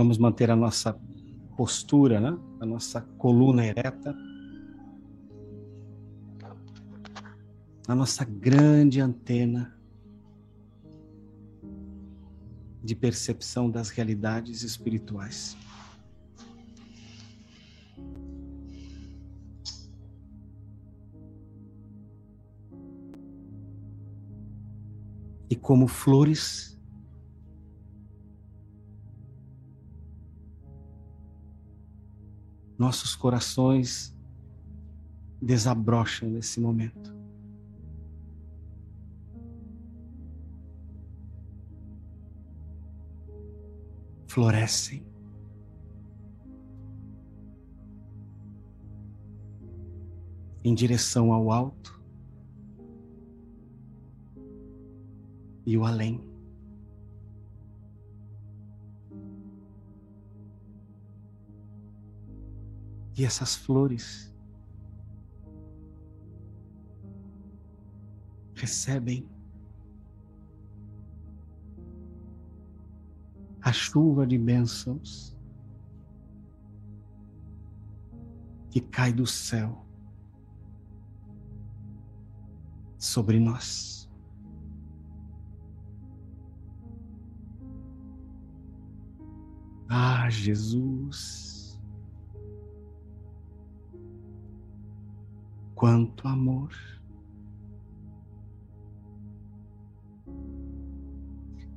Vamos manter a nossa postura, né? a nossa coluna ereta. A nossa grande antena de percepção das realidades espirituais. E como flores, nossos corações desabrocham nesse momento. florescem. Em direção ao alto e o além. E essas flores recebem a chuva de bênçãos que cai do céu sobre nós. Ah, Jesus, quanto amor.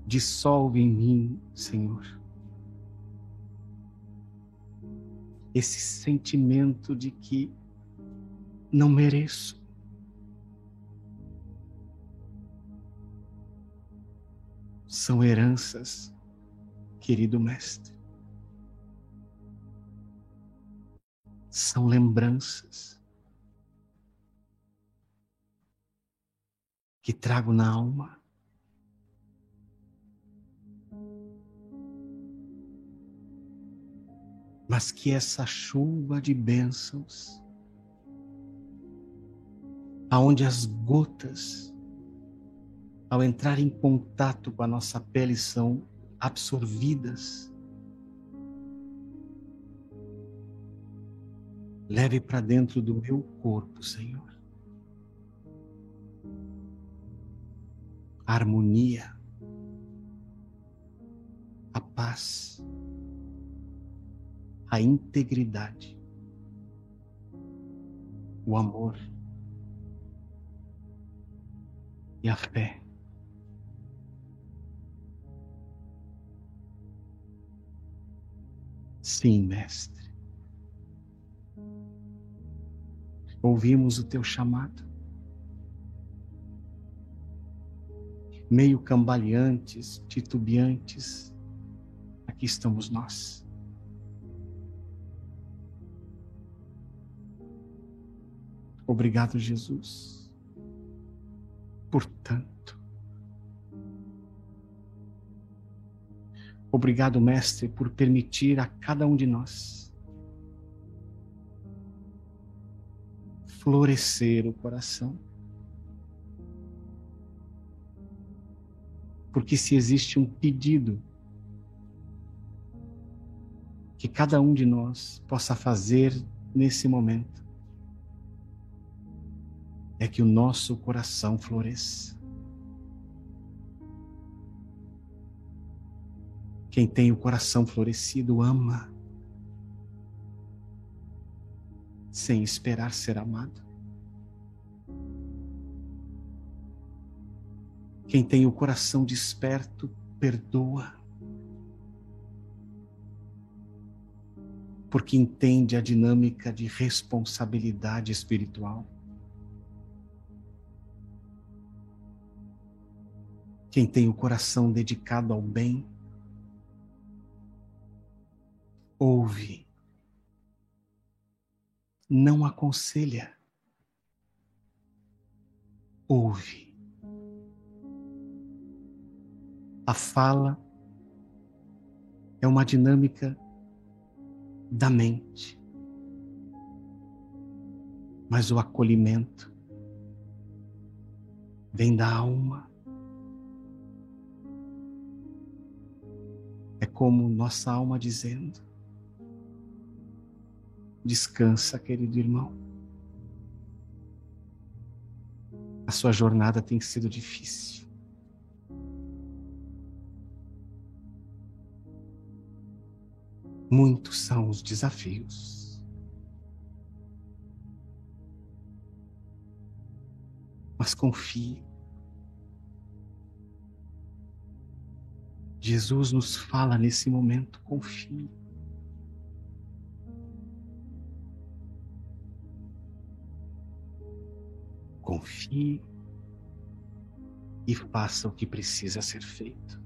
dissolve em mim, Senhor, esse sentimento de que não mereço. São heranças, querido Mestre. São lembranças que trago na alma. mas que essa chuva de bênçãos, aonde as gotas, ao entrar em contato com a nossa pele, são absorvidas, leve para dentro do meu corpo, Senhor, a harmonia, a paz a integridade, o amor e a fé. Sim, Mestre. Ouvimos o teu chamado. Meio cambaleantes, titubeantes, aqui estamos nós. Obrigado, Jesus. Portanto, obrigado, Mestre, por permitir a cada um de nós florescer o coração. Porque se existe um pedido que cada um de nós possa fazer nesse momento, é que o nosso coração floresça. Quem tem o coração florescido ama, sem esperar ser amado. Quem tem o coração desperto, perdoa. Porque entende a dinâmica de responsabilidade espiritual. Quem tem o coração dedicado ao bem, ouve, não aconselha, ouve. A fala é uma dinâmica da mente, mas o acolhimento vem da alma É como nossa alma dizendo: Descansa, querido irmão. A sua jornada tem sido difícil. Muitos são os desafios. Mas confie. Jesus nos fala nesse momento: confie. Confie e faça o que precisa ser feito.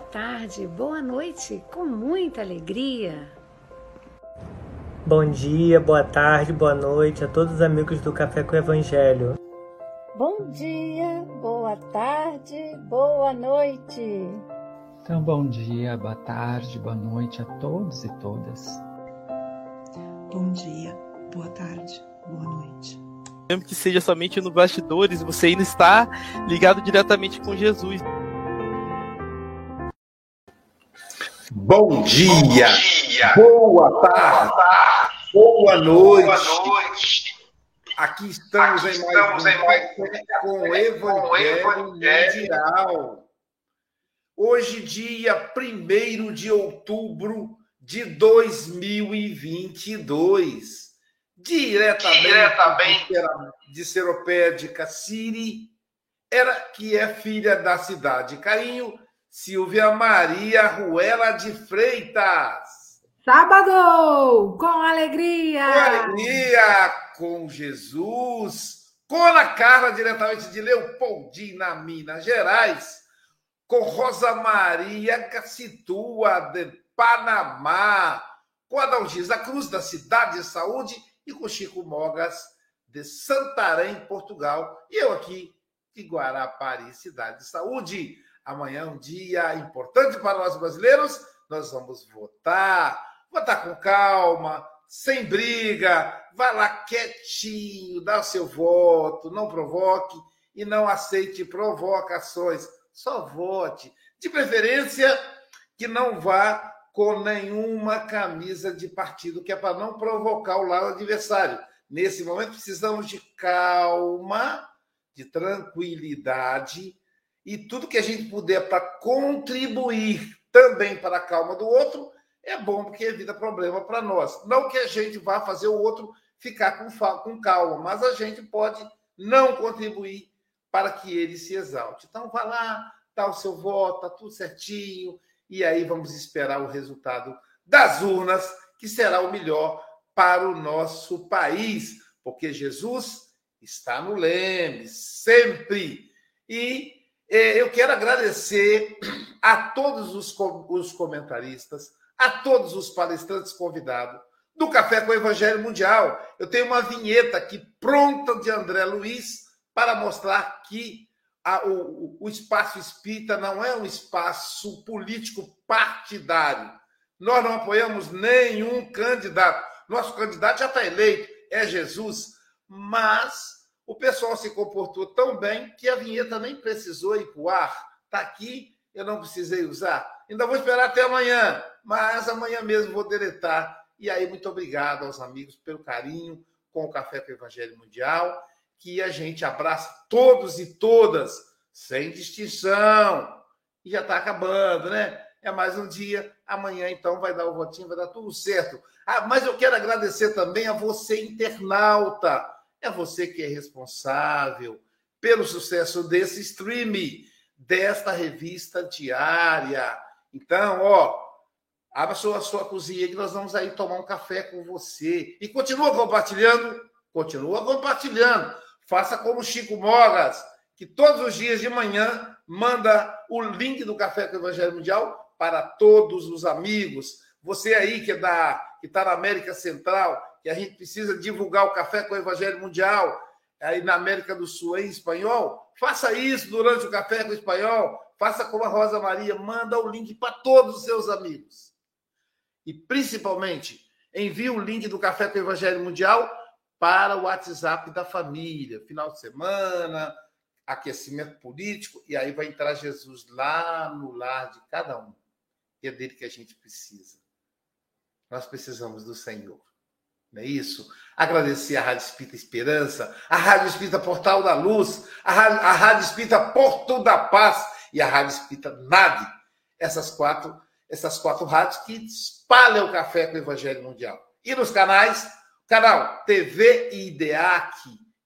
Tarde, boa noite, com muita alegria. Bom dia, boa tarde, boa noite a todos os amigos do Café com o Evangelho. Bom dia, boa tarde, boa noite. Então, bom dia, boa tarde, boa noite a todos e todas. Bom dia, boa tarde, boa noite. Mesmo que seja somente no bastidores, você ainda está ligado diretamente com Jesus. Bom dia, Bom dia. Boa, tarde, boa noite. Boa noite. Aqui estamos, Aqui em, mais em mais um com o Evangelho Mundial. Hoje, dia 1 de outubro de 2022. Diretamente, Diretamente. de Seropédica Siri, era, que é filha da cidade Carinho Silvia Maria Ruela de Freitas. Sábado, com alegria. Com alegria, com Jesus. Com Ana Carla, diretamente de Leopoldina, Minas Gerais. Com Rosa Maria Cacitua, de Panamá. Com Adalgisa Cruz, da Cidade de Saúde. E com Chico Mogas, de Santarém, Portugal. E eu aqui, de Guarapari, Cidade de Saúde. Amanhã é um dia importante para nós brasileiros. Nós vamos votar. Votar com calma, sem briga. Vá lá quietinho, dá o seu voto, não provoque e não aceite provocações. Só vote. De preferência, que não vá com nenhuma camisa de partido, que é para não provocar o lado adversário. Nesse momento, precisamos de calma, de tranquilidade e tudo que a gente puder para contribuir também para a calma do outro é bom, porque evita problema para nós. Não que a gente vá fazer o outro ficar com, com calma, mas a gente pode não contribuir para que ele se exalte. Então, vá lá, dá o seu voto, tá tudo certinho, e aí vamos esperar o resultado das urnas, que será o melhor para o nosso país, porque Jesus está no leme, sempre. E é, eu quero agradecer a todos os, os comentaristas, a todos os palestrantes convidados do Café com o Evangelho Mundial. Eu tenho uma vinheta aqui pronta de André Luiz para mostrar que a, o, o espaço espírita não é um espaço político partidário. Nós não apoiamos nenhum candidato. Nosso candidato já está eleito, é Jesus. Mas o pessoal se comportou tão bem que a vinheta nem precisou ir para o ar. Está aqui, eu não precisei usar. Ainda vou esperar até amanhã, mas amanhã mesmo vou deletar. E aí, muito obrigado aos amigos pelo carinho com o Café com o Evangelho Mundial, que a gente abraça todos e todas, sem distinção. E já está acabando, né? É mais um dia. Amanhã, então, vai dar o votinho, vai dar tudo certo. Ah, mas eu quero agradecer também a você, internauta É você que é responsável pelo sucesso desse stream, desta revista diária. Então, ó, abra sua, sua cozinha que nós vamos aí tomar um café com você. E continua compartilhando, continua compartilhando. Faça como Chico Mogas, que todos os dias de manhã manda o link do Café com o Evangelho Mundial para todos os amigos. Você aí que é da que está na América Central, que a gente precisa divulgar o Café com o Evangelho Mundial aí na América do Sul em espanhol, faça isso durante o Café com o Espanhol, faça como a Rosa Maria, manda o link para todos os seus amigos. E principalmente, envie o link do Café com o Evangelho Mundial para o WhatsApp da família, final de semana, aquecimento político, e aí vai entrar Jesus lá no lar de cada um. E é dele que a gente precisa. Nós precisamos do Senhor. Não é isso? Agradecer a Rádio Espírita Esperança, a Rádio Espírita Portal da Luz, a Rádio, a Rádio Espírita Porto da Paz e a Rádio Espírita NAD. Essas quatro, essas quatro rádios que espalham o café com o Evangelho Mundial. E nos canais, canal TV IDEAC,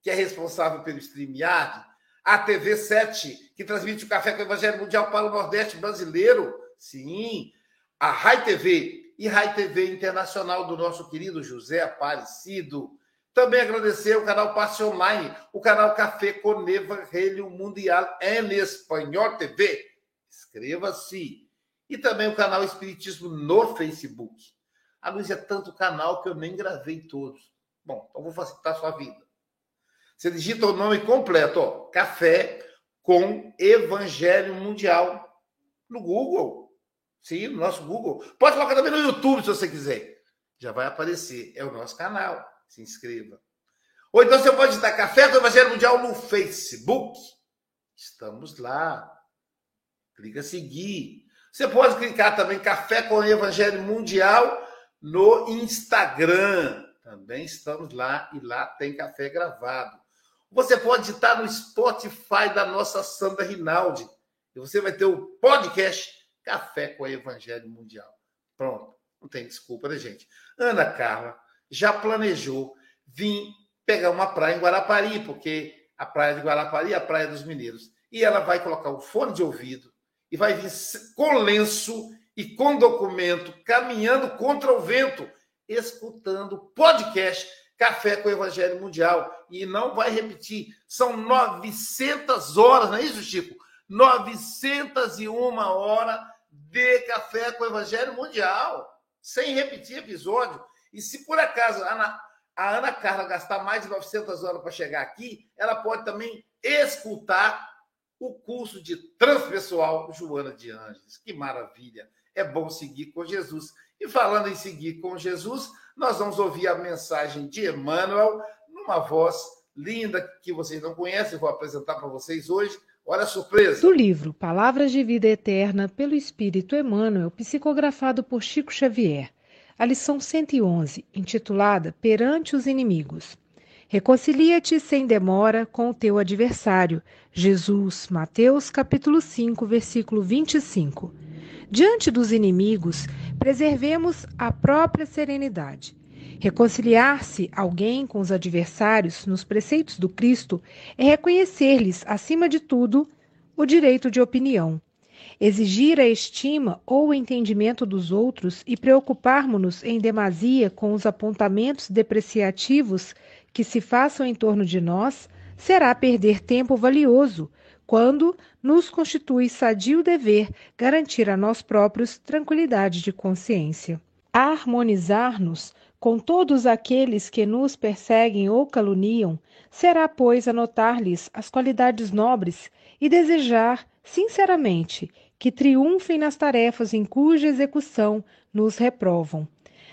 que é responsável pelo StreamYard, a TV 7, que transmite o café com o Evangelho Mundial para o Nordeste brasileiro, sim, a Rai TV, e Rai TV Internacional do nosso querido José Aparecido. Também agradecer o canal Passe Online, o canal Café com Evangelho Mundial em Espanhol TV. Inscreva-se. E também o canal Espiritismo no Facebook. A Luiz é tanto canal que eu nem gravei todos. Bom, então vou facilitar a sua vida. Você digita o nome completo, ó, Café com Evangelho Mundial no Google. Sim, no nosso Google. Pode colocar também no YouTube se você quiser. Já vai aparecer. É o nosso canal. Se inscreva. Ou então você pode estar Café com Evangelho Mundial no Facebook. Estamos lá. Clica seguir. Você pode clicar também Café com Evangelho Mundial no Instagram. Também estamos lá e lá tem café gravado. Você pode estar no Spotify da nossa Sandra Rinaldi. E você vai ter o podcast Café com o Evangelho Mundial. Pronto, não tem desculpa, né, gente? Ana Carla já planejou vir pegar uma praia em Guarapari, porque a praia de Guarapari é a praia dos mineiros. E ela vai colocar o fone de ouvido e vai vir com lenço e com documento, caminhando contra o vento, escutando podcast Café com o Evangelho Mundial. E não vai repetir, são 900 horas, não é isso, Chico? 901 horas de Café com o Evangelho Mundial, sem repetir episódio. E se por acaso a Ana, a Ana Carla gastar mais de 900 horas para chegar aqui, ela pode também escutar o curso de transpessoal Joana de Anjos. Que maravilha! É bom seguir com Jesus. E falando em seguir com Jesus, nós vamos ouvir a mensagem de Emmanuel numa voz linda que vocês não conhecem, vou apresentar para vocês hoje Olha a surpresa! Do livro Palavras de Vida Eterna pelo Espírito Emmanuel, psicografado por Chico Xavier. A lição 111, intitulada Perante os Inimigos. Reconcilia-te sem demora com o teu adversário. Jesus, Mateus capítulo 5, versículo 25. Diante dos inimigos, preservemos a própria serenidade. Reconciliar-se alguém com os adversários nos preceitos do Cristo é reconhecer-lhes, acima de tudo, o direito de opinião. Exigir a estima ou o entendimento dos outros e preocuparmos-nos em demasia com os apontamentos depreciativos que se façam em torno de nós será perder tempo valioso, quando nos constitui sadio dever garantir a nós próprios tranquilidade de consciência. Harmonizar-nos com todos aqueles que nos perseguem ou caluniam, será, pois, anotar-lhes as qualidades nobres e desejar, sinceramente, que triunfem nas tarefas em cuja execução nos reprovam,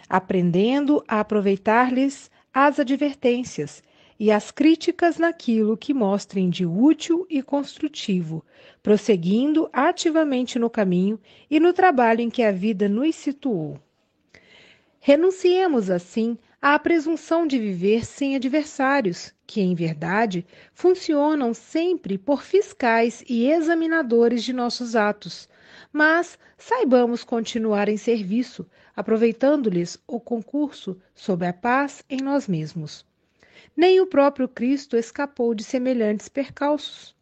aprendendo a aproveitar-lhes as advertências e as críticas naquilo que mostrem de útil e construtivo, prosseguindo ativamente no caminho e no trabalho em que a vida nos situou. Renunciemos, assim, à presunção de viver sem adversários, que, em verdade, funcionam sempre por fiscais e examinadores de nossos atos, mas saibamos continuar em serviço, aproveitando-lhes o concurso sob a paz em nós mesmos. Nem o próprio Cristo escapou de semelhantes percalços.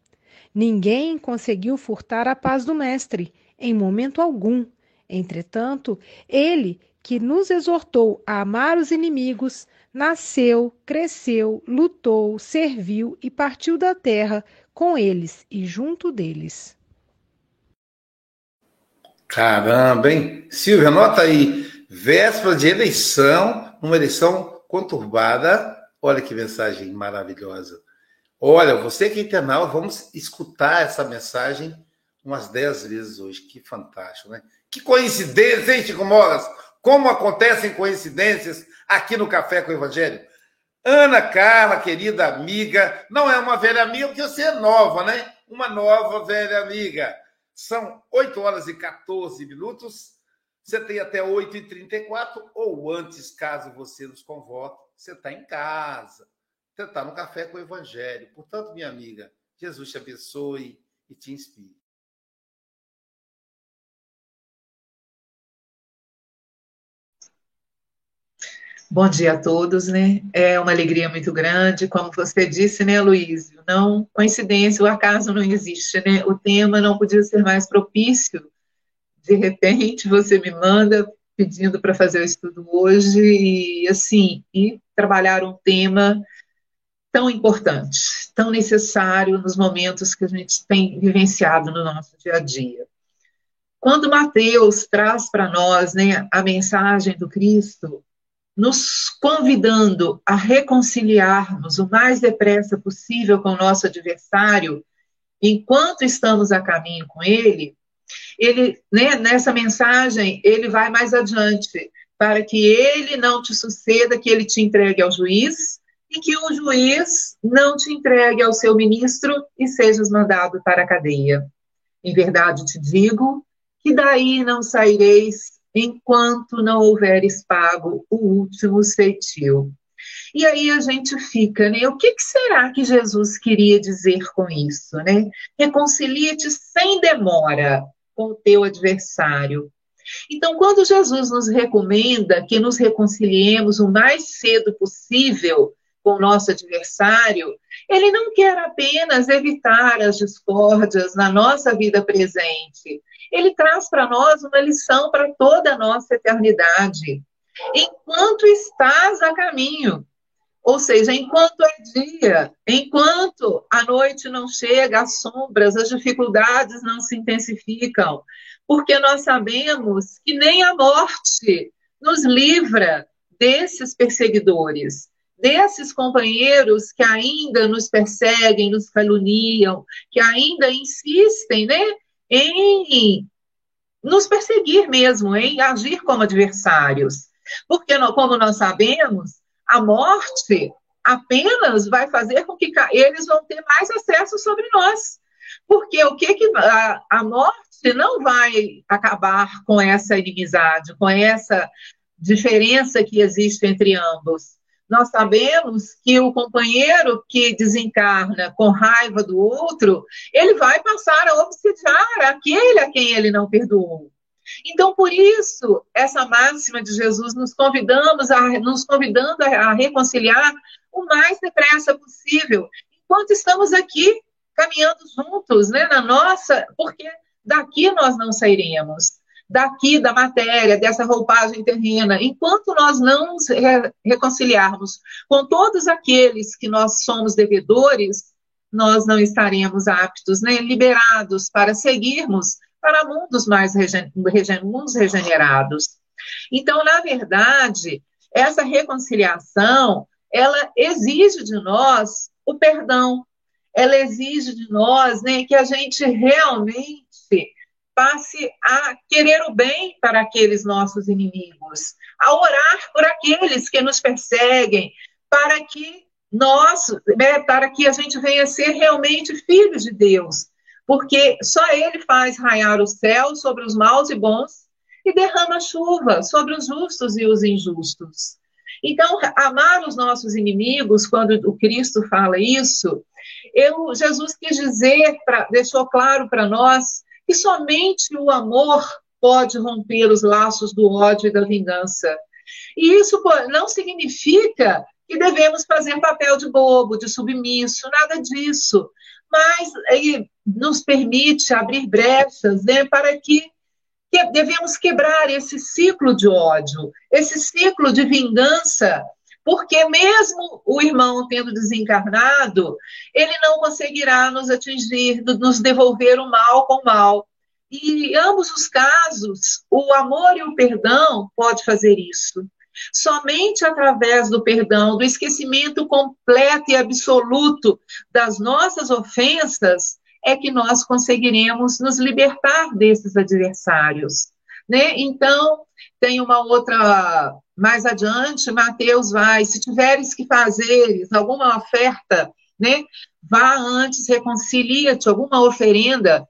Ninguém conseguiu furtar a paz do Mestre, em momento algum. Entretanto, ele, que nos exortou a amar os inimigos, nasceu, cresceu, lutou, serviu e partiu da terra com eles e junto deles. Caramba, hein? Silvia, anota aí. Véspera de eleição, uma eleição conturbada. Olha que mensagem maravilhosa. Olha, você que é internauta, vamos escutar essa mensagem umas dez vezes hoje. Que fantástico, né? Que coincidência, hein, Chico Moras? Como acontecem coincidências aqui no Café com o Evangelho. Ana Carla, querida amiga, não é uma velha amiga porque você é nova, né? Uma nova velha amiga. São 8 horas e 14 minutos. Você tem até 8h34 ou antes, caso você nos convoque, você está em casa. Você está no Café com o Evangelho. Portanto, minha amiga, Jesus te abençoe e te inspire. Bom dia a todos, né? É uma alegria muito grande, como você disse, né, Luiz? Não, coincidência, o acaso não existe, né? O tema não podia ser mais propício. De repente, você me manda pedindo para fazer o estudo hoje e, assim, e trabalhar um tema tão importante, tão necessário nos momentos que a gente tem vivenciado no nosso dia a dia. Quando Mateus traz para nós né, a mensagem do Cristo, nos convidando a reconciliarmos o mais depressa possível com o nosso adversário, enquanto estamos a caminho com ele, ele, né, nessa mensagem, ele vai mais adiante, para que ele não te suceda, que ele te entregue ao juiz, e que o juiz não te entregue ao seu ministro e sejas mandado para a cadeia. Em verdade te digo que daí não saireis enquanto não houveres pago o último ceitil. E aí a gente fica, né? O que, que, será que Jesus queria dizer com isso, né? Reconcilia-te sem demora com o teu adversário. Então, quando Jesus nos recomenda que nos reconciliemos o mais cedo possível com o nosso adversário, ele não quer apenas evitar as discórdias na nossa vida presente, ele traz para nós uma lição para toda a nossa eternidade. Enquanto estás a caminho, ou seja, enquanto é dia, enquanto a noite não chega, as sombras, as dificuldades não se intensificam, porque nós sabemos que nem a morte nos livra desses perseguidores, desses companheiros que ainda nos perseguem, nos caluniam, que ainda insistem, né, em nos perseguir mesmo, em agir como adversários. Porque, como nós sabemos, a morte apenas vai fazer com que eles vão ter mais acesso sobre nós. Porque o que, que a, a morte não vai acabar com essa inimizade, com essa diferença que existe entre ambos nós sabemos que o companheiro que desencarna com raiva do outro, ele vai passar a obsediar aquele a quem ele não perdoou. Então, por isso, essa máxima de Jesus nos convidamos a, nos convidando a, a reconciliar o mais depressa possível, enquanto estamos aqui caminhando juntos, né, na nossa, porque daqui nós não sairemos daqui da matéria, dessa roupagem terrena, enquanto nós não nos re reconciliarmos com todos aqueles que nós somos devedores, nós não estaremos aptos, né, liberados para seguirmos para mundos mais regen mundos regenerados. Então, na verdade, essa reconciliação, ela exige de nós o perdão, ela exige de nós né, que a gente realmente passe a querer o bem para aqueles nossos inimigos, a orar por aqueles que nos perseguem, para que nós, né, para que a gente venha ser realmente filhos de Deus, porque só Ele faz raiar o céu sobre os maus e bons e derrama chuva sobre os justos e os injustos. Então, amar os nossos inimigos, quando o Cristo fala isso, eu, Jesus quis dizer, pra, deixou claro para nós que somente o amor pode romper os laços do ódio e da vingança. E isso não significa e devemos fazer papel de bobo, de submisso, nada disso. Mas nos permite abrir brechas né, para que, que devemos quebrar esse ciclo de ódio, esse ciclo de vingança porque mesmo o irmão tendo desencarnado, ele não conseguirá nos atingir, nos devolver o mal com o mal. E em ambos os casos, o amor e o perdão pode fazer isso. Somente através do perdão, do esquecimento completo e absoluto das nossas ofensas, é que nós conseguiremos nos libertar desses adversários. Né? Então, tem uma outra, mais adiante, Mateus vai, se tiveres que fazeres alguma oferta, né? Vá antes, reconcilia-te, alguma oferenda,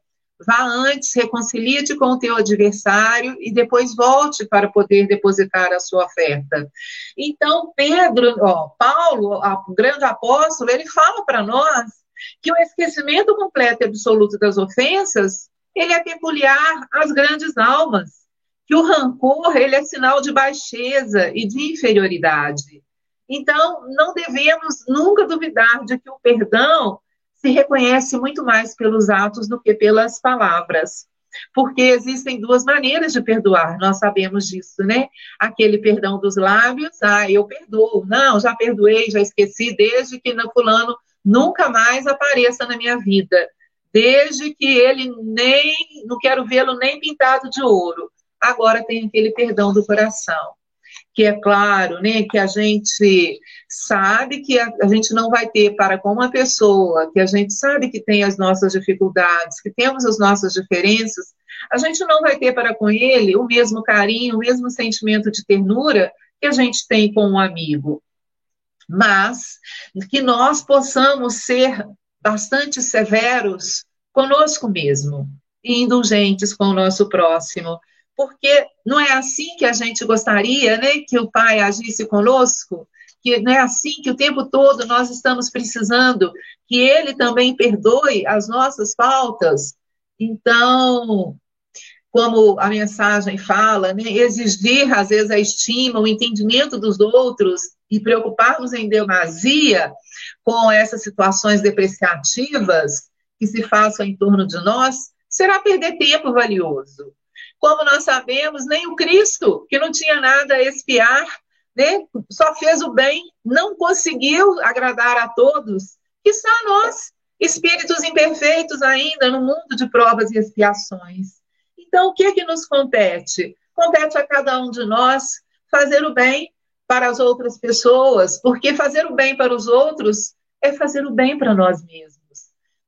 vá antes, reconcilia-te com o teu adversário e depois volte para poder depositar a sua oferta. Então, Pedro, ó, Paulo, o grande apóstolo, ele fala para nós que o esquecimento completo e absoluto das ofensas, ele é peculiar às grandes almas que o rancor ele é sinal de baixeza e de inferioridade. Então, não devemos nunca duvidar de que o perdão se reconhece muito mais pelos atos do que pelas palavras. Porque existem duas maneiras de perdoar, nós sabemos disso, né? Aquele perdão dos lábios, ah, eu perdoo. Não, já perdoei, já esqueci, desde que no fulano nunca mais apareça na minha vida. Desde que ele nem, não quero vê-lo nem pintado de ouro agora tem aquele perdão do coração. Que é claro, né, que a gente sabe que a, a, gente não vai ter para com uma pessoa, que a gente sabe que tem as nossas dificuldades, que temos as nossas diferenças, a gente não vai ter para com ele o mesmo carinho, o mesmo sentimento de ternura que a gente tem com um amigo. Mas que nós possamos ser bastante severos conosco mesmo, e indulgentes com o nosso próximo, porque não é assim que a gente gostaria, né, que o Pai agisse conosco, que não é assim que o tempo todo nós estamos precisando que Ele também perdoe as nossas faltas. Então, como a mensagem fala, né, exigir às vezes a estima, o entendimento dos outros e preocuparmos em demasia com essas situações depreciativas que se façam em torno de nós, será perder tempo valioso. Como nós sabemos, nem o Cristo, que não tinha nada a espiar, né, só fez o bem, não conseguiu agradar a todos, que só nós, espíritos imperfeitos ainda no mundo de provas e expiações. Então, o que, é que nos compete? Compete a cada um de nós fazer o bem para as outras pessoas, porque fazer o bem para os outros é fazer o bem para nós mesmos.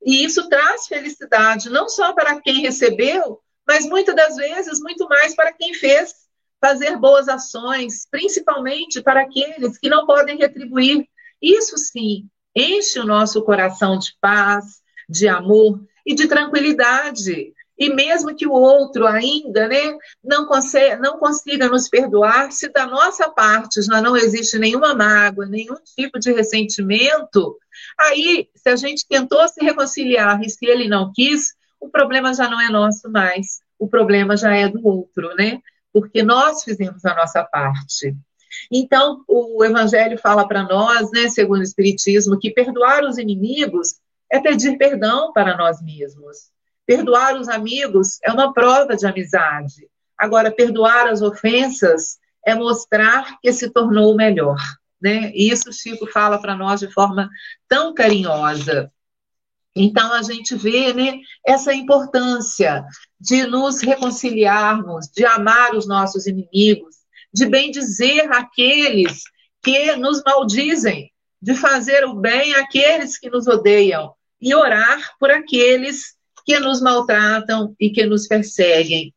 E isso traz felicidade, não só para quem recebeu, mas muitas das vezes muito mais para quem fez fazer boas ações, principalmente para aqueles que não podem retribuir. Isso sim enche o nosso coração de paz, de amor e de tranquilidade. E mesmo que o outro ainda né, não, consiga, não consiga nos perdoar, se da nossa parte já não existe nenhuma mágoa, nenhum tipo de ressentimento, aí, se a gente tentou se reconciliar e se ele não quis, o problema já não é nosso mais, o problema já é do outro, né? Porque nós fizemos a nossa parte. Então, o Evangelho fala para nós, né, segundo o Espiritismo, que perdoar os inimigos é pedir perdão para nós mesmos. Perdoar os amigos é uma prova de amizade. Agora, perdoar as ofensas é mostrar que se tornou melhor. Né? E isso Chico fala para nós de forma tão carinhosa. Então, a gente vê né, essa importância de nos reconciliarmos, de amar os nossos inimigos, de bem dizer aqueles que nos maldizem, de fazer o bem àqueles que nos odeiam e orar por aqueles que nos maltratam e que nos perseguem.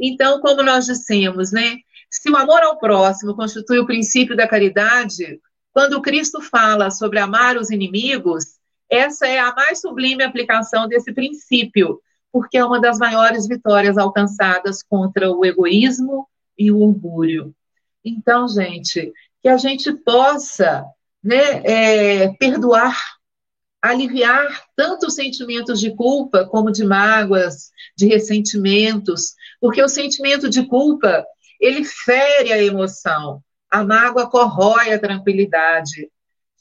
Então, como nós dissemos, né? Se o amor ao próximo constitui o princípio da caridade, quando Cristo fala sobre amar os inimigos, essa é a mais sublime aplicação desse princípio, porque é uma das maiores vitórias alcançadas contra o egoísmo e o orgulho. Então, gente, que a gente possa né, é, perdoar, aliviar tanto os sentimentos de culpa como de mágoas, de ressentimentos, porque o sentimento de culpa ele fere a emoção, a mágoa corrói a tranquilidade,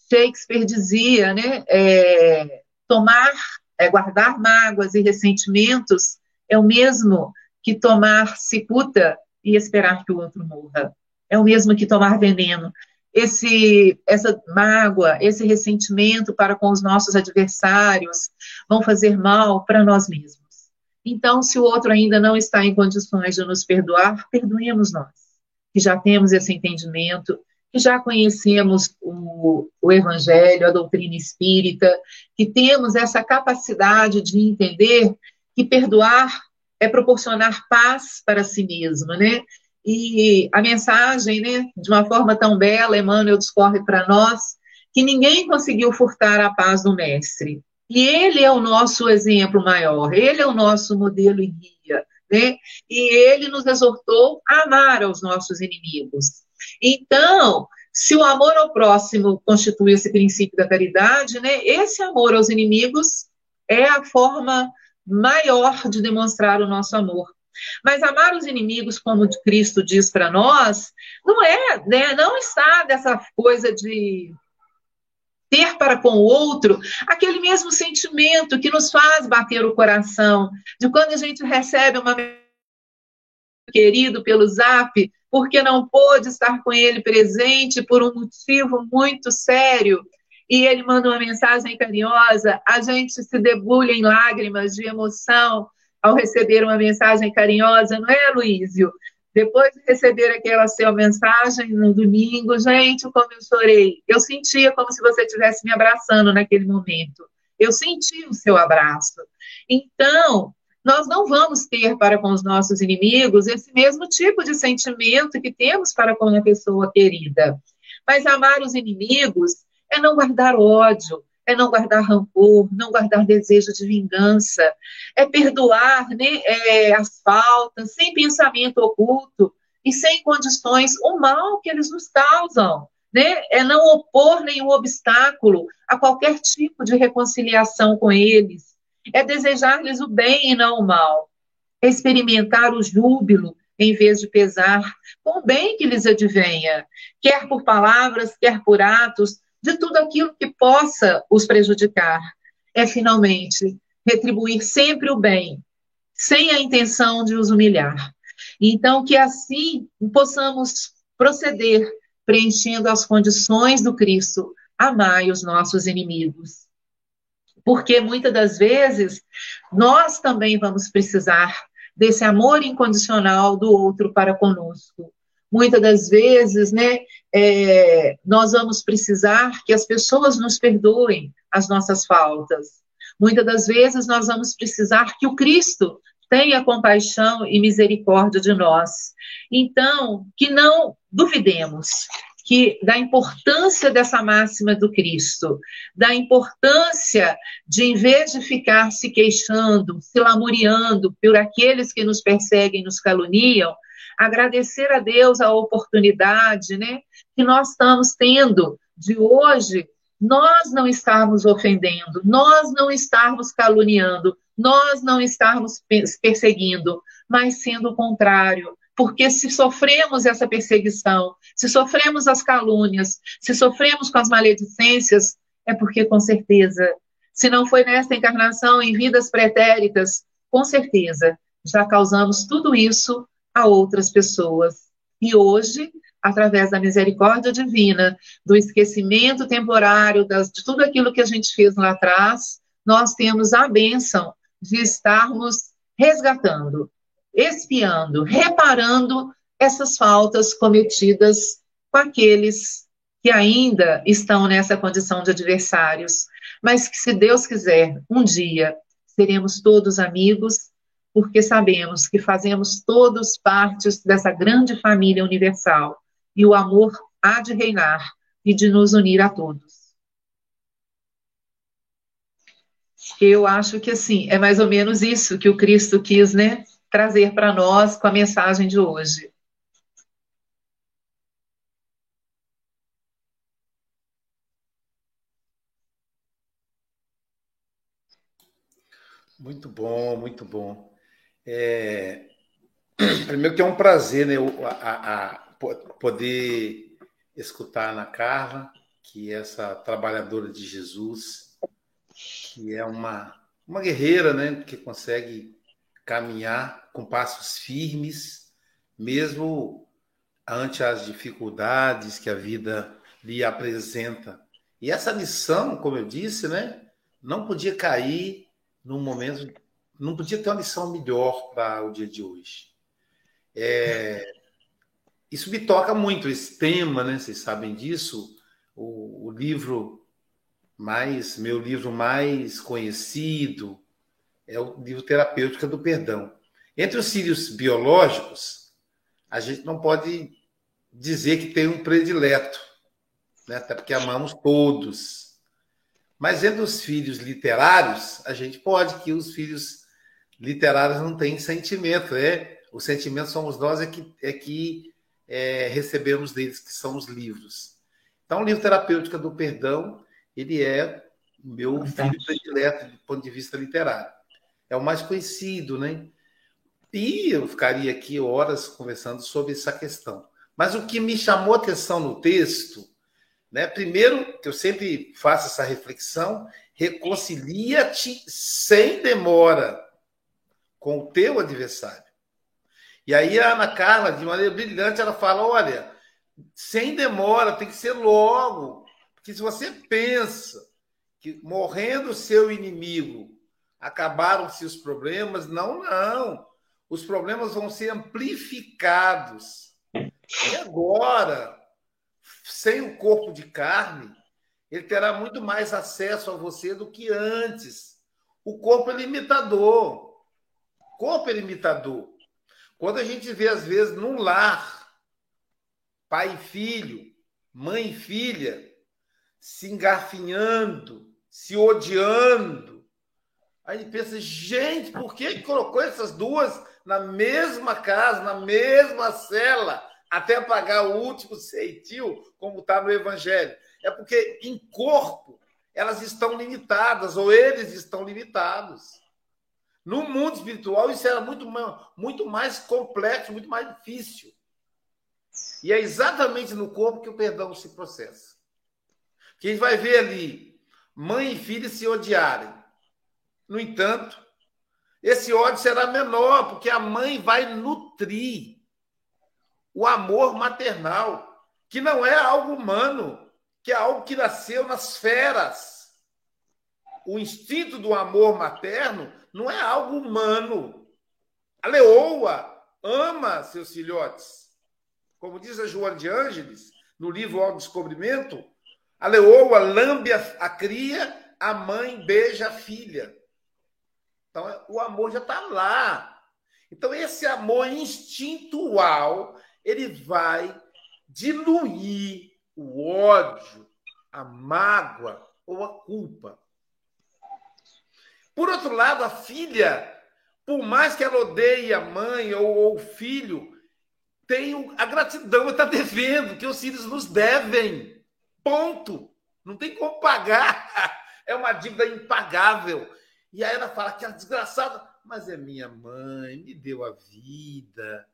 Shakespeare dizia, né? É, tomar, é, guardar mágoas e ressentimentos é o mesmo que tomar cicuta e esperar que o outro morra. É o mesmo que tomar veneno. Esse, essa mágoa, esse ressentimento para com os nossos adversários vão fazer mal para nós mesmos. Então, se o outro ainda não está em condições de nos perdoar, perdoemos nós, que já temos esse entendimento, já conhecemos o, o Evangelho, a doutrina espírita, que temos essa capacidade de entender que perdoar é proporcionar paz para si mesmo, né? E a mensagem, né, de uma forma tão bela, Emmanuel discorre para nós, que ninguém conseguiu furtar a paz do Mestre. E ele é o nosso exemplo maior, ele é o nosso modelo e guia, né? E ele nos exortou a amar aos nossos inimigos. Então, se o amor ao próximo constitui esse princípio da caridade, né, esse amor aos inimigos é a forma maior de demonstrar o nosso amor. Mas amar os inimigos, como Cristo diz para nós, não é, né, não está dessa coisa de ter para com o outro aquele mesmo sentimento que nos faz bater o coração, de quando a gente recebe uma querido pelo zap, porque não pôde estar com ele presente por um motivo muito sério, e ele manda uma mensagem carinhosa, a gente se debulha em lágrimas de emoção ao receber uma mensagem carinhosa, não é, Luísio? Depois de receber aquela sua mensagem no domingo, gente, como eu chorei. Eu sentia como se você estivesse me abraçando naquele momento. Eu senti o seu abraço. Então, nós não vamos ter para com os nossos inimigos esse mesmo tipo de sentimento que temos para com a pessoa querida. Mas amar os inimigos é não guardar ódio, é não guardar rancor, não guardar desejo de vingança, é perdoar né, é, as faltas, sem pensamento oculto e sem condições o mal que eles nos causam. Né? É não opor nenhum obstáculo a qualquer tipo de reconciliação com eles é desejar-lhes o bem e não o mal, experimentar o júbilo em vez de pesar, com o bem que lhes advenha, quer por palavras, quer por atos, de tudo aquilo que possa os prejudicar. É finalmente retribuir sempre o bem, sem a intenção de os humilhar. Então, que assim possamos proceder, preenchendo as condições do Cristo, amai os nossos inimigos porque muitas das vezes nós também vamos precisar desse amor incondicional do outro para conosco. Muitas das vezes, né, é, nós vamos precisar que as pessoas nos perdoem as nossas faltas. Muitas das vezes nós vamos precisar que o Cristo tenha compaixão e misericórdia de nós. Então, que não duvidemos, que da importância dessa máxima do Cristo, da importância de, em vez de ficar se queixando, se lamuriando por aqueles que nos perseguem, nos caluniam, agradecer a Deus a oportunidade, né, que nós estamos tendo de hoje nós não estarmos ofendendo, nós não estarmos caluniando, nós não estarmos perseguindo, mas sendo o contrário, porque se sofremos essa perseguição, se sofremos as calúnias, se sofremos com as maledicências, é porque com certeza, se não foi nesta encarnação, em vidas pretéritas, com certeza já causamos tudo isso a outras pessoas. E hoje, através da misericórdia divina, do esquecimento temporário, das, de tudo aquilo que a gente fez lá atrás, nós temos a bênção de estarmos resgatando espiando, reparando essas faltas cometidas com aqueles que ainda estão nessa condição de adversários, mas que, se Deus quiser, um dia seremos todos amigos, porque sabemos que fazemos todos partes dessa grande família universal e o amor há de reinar e de nos unir a todos. Eu acho que assim, é mais ou menos isso que o Cristo quis, né? Trazer para nós com a mensagem de hoje. Muito bom, muito bom. É... Primeiro que é um prazer né, a, a, poder escutar a Ana Carla, que essa trabalhadora de Jesus, que é uma, uma guerreira, né, que consegue caminhar com passos firmes, mesmo ante as dificuldades que a vida lhe apresenta. E essa lição, como eu disse, né, não podia cair num momento, não podia ter uma lição melhor para o dia de hoje. É, isso me toca muito, esse tema, né? Vocês sabem disso. O, o livro mais, meu livro mais conhecido é o livro Terapêutica do Perdão. Entre os filhos biológicos, a gente não pode dizer que tem um predileto, né? até porque amamos todos. Mas entre os filhos literários, a gente pode que os filhos literários não têm sentimento, né? O sentimento somos nós é que, é que é, recebemos deles, que são os livros. Então, o livro Terapêutica do Perdão, ele é o meu filho predileto do ponto de vista literário. É o mais conhecido, né? E eu ficaria aqui horas conversando sobre essa questão. Mas o que me chamou a atenção no texto, né? Primeiro, que eu sempre faço essa reflexão, reconcilia-te sem demora com o teu adversário. E aí a Ana Carla, de maneira brilhante, ela fala: olha, sem demora, tem que ser logo. Porque se você pensa que morrendo o seu inimigo acabaram-se os problemas, não, não. Os problemas vão ser amplificados. E agora, sem o corpo de carne, ele terá muito mais acesso a você do que antes. O corpo é limitador. Corpo é limitador. Quando a gente vê, às vezes, num lar, pai e filho, mãe e filha, se engarfinhando, se odiando, aí pensa, gente, por que colocou essas duas na mesma casa, na mesma cela, até pagar o último ceitil, como está no Evangelho? É porque em corpo elas estão limitadas, ou eles estão limitados. No mundo espiritual, isso era muito, muito mais complexo, muito mais difícil. E é exatamente no corpo que o perdão se processa. Que a gente vai ver ali mãe e filha se odiarem. No entanto, esse ódio será menor, porque a mãe vai nutrir o amor maternal, que não é algo humano, que é algo que nasceu nas feras. O instinto do amor materno não é algo humano. A leoa ama seus filhotes. Como diz a Joana de Ângeles, no livro Ao Descobrimento, a leoa lambe a, cria, a mãe beija a filha. Então, o amor já está lá. Então, esse amor instintual, ele vai diluir o ódio, a mágoa ou a culpa. Por outro lado, a filha, por mais que ela odeie a mãe ou, o filho, tem a gratidão, está devendo, que os filhos nos devem. Ponto. Não tem como pagar. É uma dívida impagável. E aí ela fala que é desgraçada, mas é minha mãe, me deu a vida.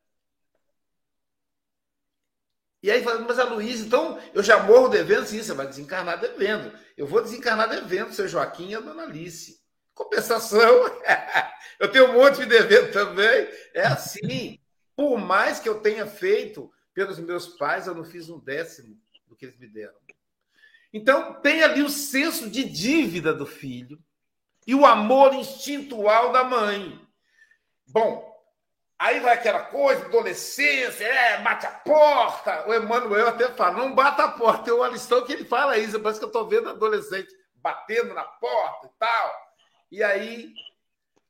E aí fala, mas a Luísa, então eu já morro devendo? Sim, você vai desencarnar devendo. Eu vou desencarnar devendo, seu Joaquim e a dona Alice. Compensação, eu tenho um monte de dever também. É assim. Por mais que eu tenha feito pelos meus pais, eu não fiz um décimo do que eles me deram. Então, tem ali o senso de dívida do filho e o amor instintual da mãe. Bom, aí vai aquela coisa, adolescência, é, bate a porta. O Emanuel até fala, não bata a porta. Tem uma que ele fala isso, parece que eu estou vendo adolescente batendo na porta e tal. E aí,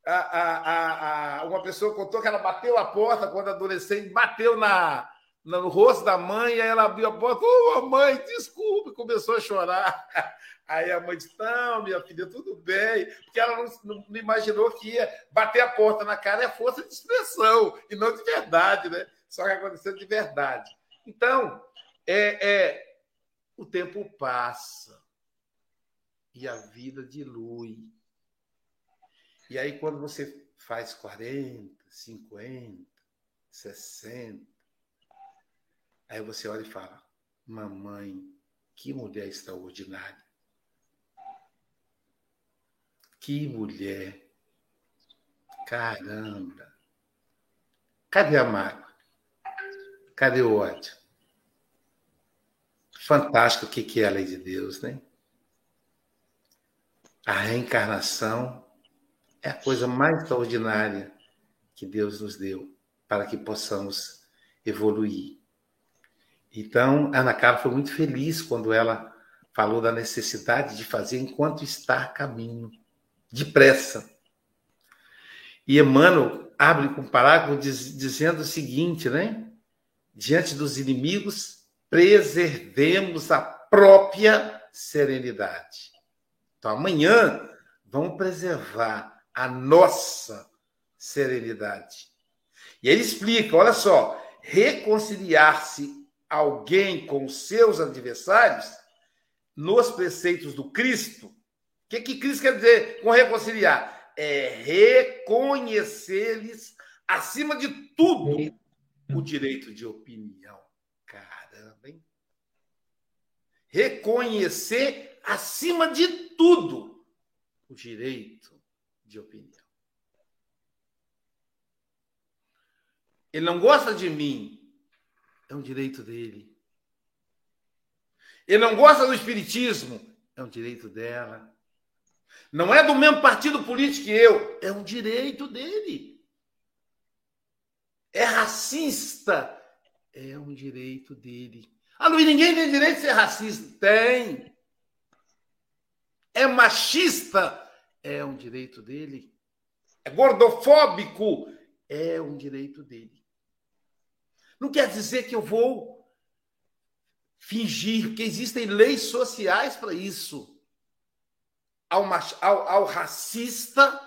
a, a, a, uma pessoa contou que ela bateu a porta quando adolescente, bateu na, no rosto da mãe, aí ela abriu a porta, ô oh, mãe, desculpe, começou a chorar. Aí a mãe disse: Não, minha filha, tudo bem, porque ela não, não, não, imaginou que ia bater a porta na cara é força de expressão, e não de verdade, né? Só que aconteceu de verdade. Então, é, é o tempo passa e a vida dilui. E aí, quando você faz 40, 50, 60, aí você olha e fala: Mamãe Que mulher extraordinária. Que mulher. Caramba. Cadê a mágoa? Cadê o ódio? Fantástico o que é a lei de Deus, né? A reencarnação é a coisa mais extraordinária que Deus nos deu para que possamos evoluir. Então, Ana Carla foi muito feliz quando ela falou da necessidade de fazer enquanto está a caminho, depressa. E Emmanuel abre com um parágrafo diz, dizendo o seguinte, né? Diante dos inimigos, preservemos a própria serenidade. Então, amanhã, vamos preservar a nossa serenidade. E ele explica: olha só, reconciliar-se alguém com seus adversários nos preceitos do Cristo. O que, que Cristo quer dizer com reconciliar? É reconhecer-lhes, acima de tudo, o direito de opinião reconhecer, acima de tudo, o direito de opinião. Ele não gosta de mim, é um direito dele. Ele não gosta do espiritismo, é um direito dela. Não é do mesmo partido político que eu, é um direito dele. É racista, é um direito dele. Ah, Luiz, ninguém tem direito de ser racista. Tem. É machista. É um direito dele. É gordofóbico. É um direito dele. Não quer dizer que eu vou fingir, porque existem leis sociais para isso. Ao, ao, ao racista,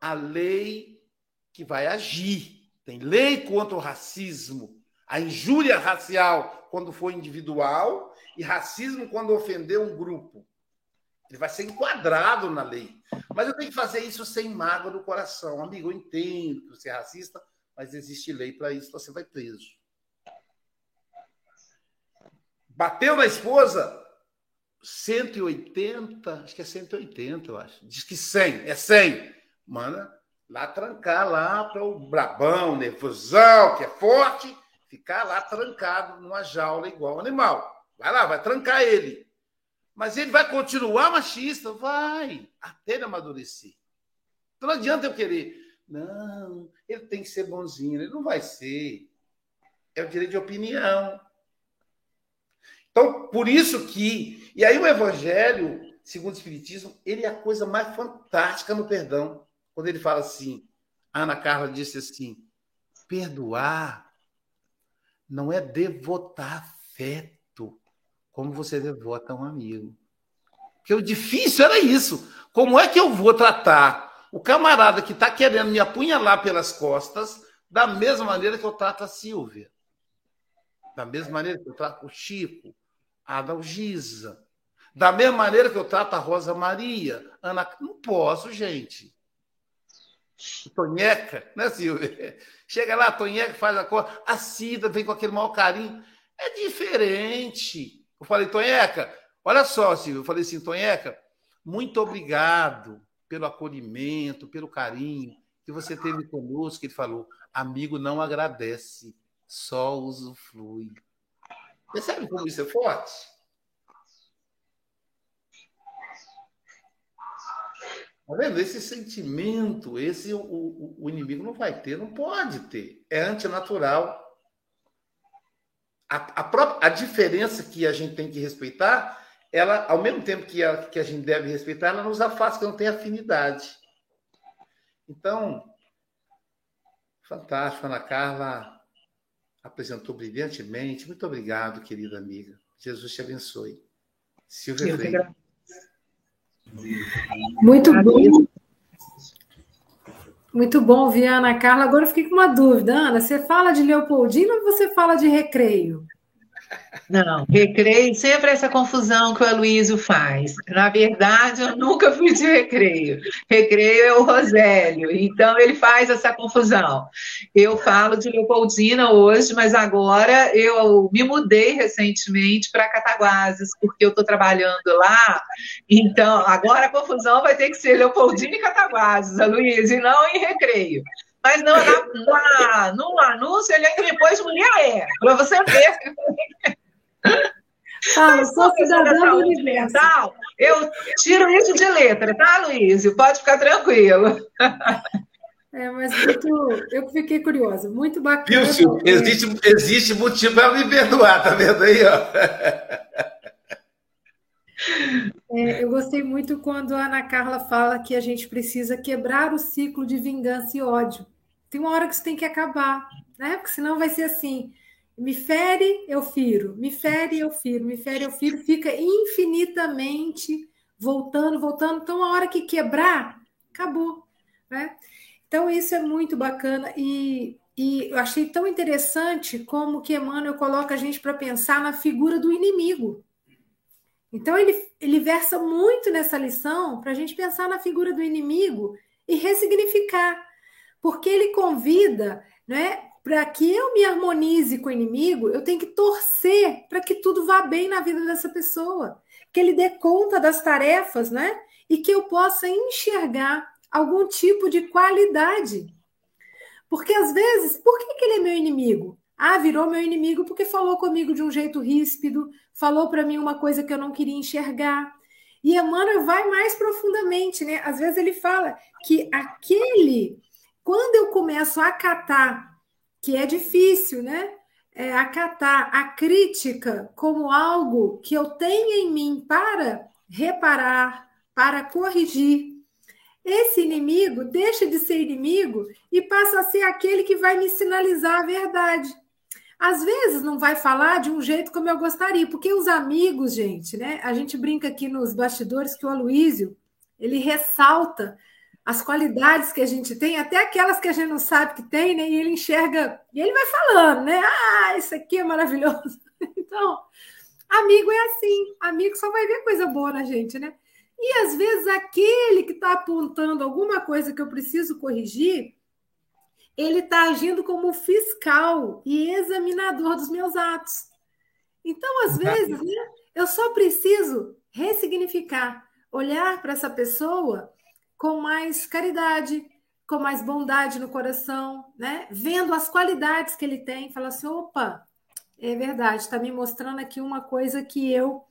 a lei que vai agir. Tem lei contra o racismo. A injúria racial, quando for individual, e racismo quando ofender um grupo. Ele vai ser enquadrado na lei. Mas eu tenho que fazer isso sem mágoa no coração. Amigo, eu entendo que você é racista, mas existe lei para isso, você vai preso. Bateu na esposa, 180, acho que é 180, eu acho. Diz que 100, é 100. Manda lá trancar lá para o brabão, nervosão, que é forte, ficar lá trancado numa jaula igual animal. Vai lá, vai trancar ele. Mas ele vai continuar machista? Vai, até ele amadurecer. Então não adianta eu querer. Não, ele tem que ser bonzinho. Ele não vai ser. É o direito de opinião. Então, por isso que. E aí, o Evangelho, segundo o Espiritismo, ele é a coisa mais fantástica no perdão. Quando ele fala assim, Ana Carla disse assim: perdoar não é devotar afeto, como você devota um amigo. Porque o difícil era isso. Como é que eu vou tratar o camarada que está querendo me apunhalar pelas costas da mesma maneira que eu trato a Silvia? Da mesma maneira que eu trato o Chico, a Adalgisa. Da mesma maneira que eu trato a Rosa Maria, Ana. Não posso, gente. Tonheca, né, Silvia? Chega lá, a Tonheca faz a coisa, a Cida vem com aquele maior carinho. É diferente. Eu falei, Tonheca, olha só, Silvio, eu falei assim, Tonheca, muito obrigado pelo acolhimento, pelo carinho que você teve conosco. Ele falou, amigo não agradece, só usufrui. Percebe como isso é forte? Tá vendo? Esse sentimento, esse o, o, o, inimigo não vai ter, não pode ter. É antinatural. A, a, própria, a diferença que a gente tem que respeitar, ela, ao mesmo tempo que a, que a gente deve respeitar, ela nos afasta, que não tem afinidade. Então, fantástico, Ana Carla apresentou brilhantemente. Muito obrigado, querida amiga. Jesus te abençoe. Silvia Freire. Muito bom. Muito bom ouvir a Ana Carla. Agora eu fiquei com uma dúvida. Ana, você fala de Leopoldina ou você fala de recreio? Não, recreio, sempre essa confusão que o Aloysio faz. Na verdade, eu nunca fui de recreio. Recreio é o Rosélio, então ele faz essa confusão. Eu falo de Leopoldina hoje, mas agora eu me mudei recentemente para Cataguases, porque eu estou trabalhando lá. Então, agora a confusão vai ter que ser Leopoldina e Cataguases, Aloysio, e não em recreio. Mas não, na, na, no anúncio ele ainda depois mulher é, para você ver. Ah, eu sou cidadã do universo. Eu tiro isso de letra, tá, Luísio? Pode ficar tranquilo. É, mas muito, eu fiquei curiosa, muito bacana. Viu, Silvio? Existe, existe motivo para me perdoar, tá vendo aí, ó? É, eu gostei muito quando a Ana Carla fala que a gente precisa quebrar o ciclo de vingança e ódio. Tem uma hora que isso tem que acabar, né? Porque senão vai ser assim: me fere, eu firo, me fere, eu firo, me fere, eu firo, fica infinitamente voltando, voltando. Então, a hora que quebrar, acabou. Né? Então, isso é muito bacana e, e eu achei tão interessante como que Emmanuel coloca a gente para pensar na figura do inimigo. Então, ele, ele versa muito nessa lição para a gente pensar na figura do inimigo e ressignificar, porque ele convida né, para que eu me harmonize com o inimigo, eu tenho que torcer para que tudo vá bem na vida dessa pessoa, que ele dê conta das tarefas, né? E que eu possa enxergar algum tipo de qualidade. Porque às vezes, por que, que ele é meu inimigo? Ah, virou meu inimigo porque falou comigo de um jeito ríspido, falou para mim uma coisa que eu não queria enxergar. E Emmanuel vai mais profundamente, né? Às vezes ele fala que aquele, quando eu começo a acatar que é difícil, né? É, acatar a crítica como algo que eu tenho em mim para reparar, para corrigir. Esse inimigo deixa de ser inimigo e passa a ser aquele que vai me sinalizar a verdade. Às vezes não vai falar de um jeito como eu gostaria, porque os amigos, gente, né? A gente brinca aqui nos bastidores que o Aloísio, ele ressalta as qualidades que a gente tem, até aquelas que a gente não sabe que tem, né? E ele enxerga, e ele vai falando, né? Ah, isso aqui é maravilhoso. Então, amigo é assim, amigo só vai ver coisa boa na gente, né? E às vezes aquele que está apontando alguma coisa que eu preciso corrigir, ele está agindo como fiscal e examinador dos meus atos. Então, às vezes, né, eu só preciso ressignificar, olhar para essa pessoa com mais caridade, com mais bondade no coração, né? Vendo as qualidades que ele tem, fala assim: opa, é verdade, está me mostrando aqui uma coisa que eu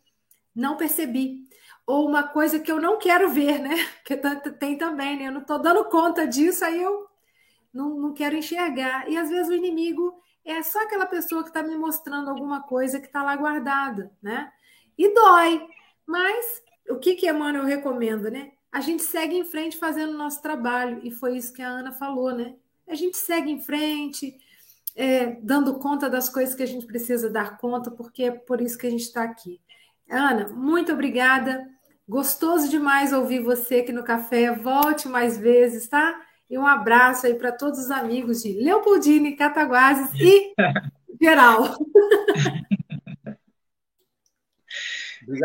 não percebi, ou uma coisa que eu não quero ver, né? Que tem também, né? Eu não estou dando conta disso, aí eu não, não quero enxergar. E às vezes o inimigo é só aquela pessoa que está me mostrando alguma coisa que está lá guardada, né? E dói. Mas o que que Emmanuel recomenda, né? A gente segue em frente fazendo o nosso trabalho. E foi isso que a Ana falou, né? A gente segue em frente, é, dando conta das coisas que a gente precisa dar conta, porque é por isso que a gente está aqui. Ana, muito obrigada. Gostoso demais ouvir você aqui no café. Volte mais vezes, tá? E um abraço aí para todos os amigos de Leopoldine, Cataguases e geral.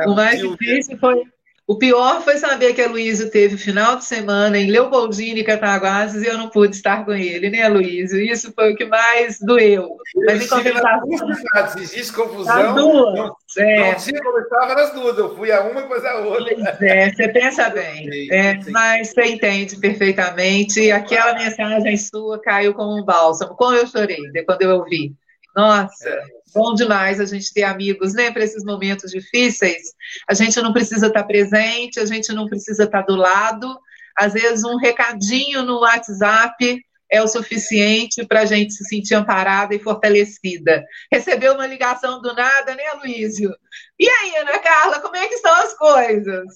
o mais difícil foi o pior foi saber que a Luísa teve final de semana em Leopoldina e Cataguases e eu não pude estar com ele, né, Luísa? Isso foi o que mais doeu. Mas em compensação. Existe confusão. duas. Não, é. não tinha como estava nas duas. Eu fui a uma e depois a outra. Pois é, você pensa bem. É, mas você entende perfeitamente. E aquela mensagem sua caiu como um bálsamo. Como eu chorei quando eu ouvi. Nossa. É. Bom demais a gente ter amigos, né, para esses momentos difíceis. A gente não precisa estar presente, a gente não precisa estar do lado. Às vezes, um recadinho no WhatsApp é o suficiente para a gente se sentir amparada e fortalecida. Recebeu uma ligação do nada, né, Luísio? E aí, Ana Carla, como é que estão as coisas?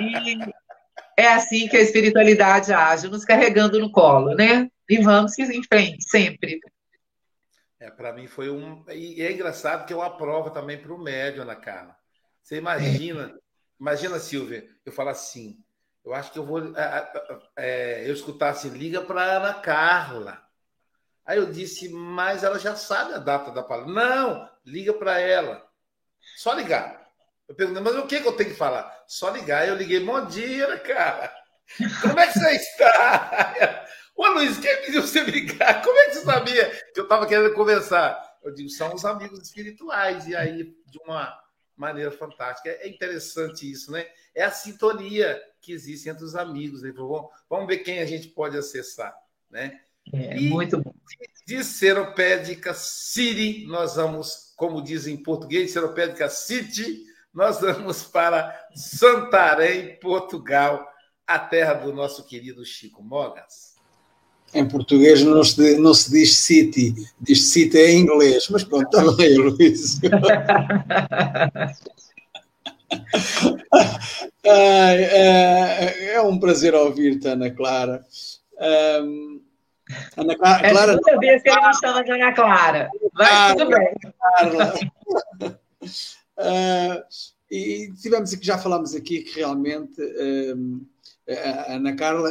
E é assim que a espiritualidade age, nos carregando no colo, né? E vamos em frente, sempre. É, para mim foi um. E é engraçado que é uma prova também para o médio, Ana Carla. Você imagina, é. imagina, Silvia, eu falar assim, eu acho que eu vou. É, é, eu escutar assim, liga para Ana Carla. Aí eu disse, mas ela já sabe a data da palestra. Não, liga para ela. Só ligar. Eu perguntei, mas o que, que eu tenho que falar? Só ligar. Eu liguei, bom dia, cara. Como é que você está? Ô Luiz, quem pediu você ligar? Como é que você sabia que eu estava querendo conversar? Eu digo, são os amigos espirituais. E aí, de uma maneira fantástica. É interessante isso, né? É a sintonia que existe entre os amigos. Né? Vamos ver quem a gente pode acessar, né? É, e muito bom. De Seropédica City, nós vamos, como dizem em português, Seropédica City, nós vamos para Santarém, Portugal, a terra do nosso querido Chico Mogas. Em português não se, não se diz city, diz city em inglês, mas pronto, está bem, Luís. é, é, um prazer ouvir-te, Ana Clara. Um, Ana Clara. É Clara é toda vez que ele me chama de Ana Clara. Mas ah, tudo bem. Carla. Uh, e tivemos aqui, já falámos aqui que realmente a Ana Carla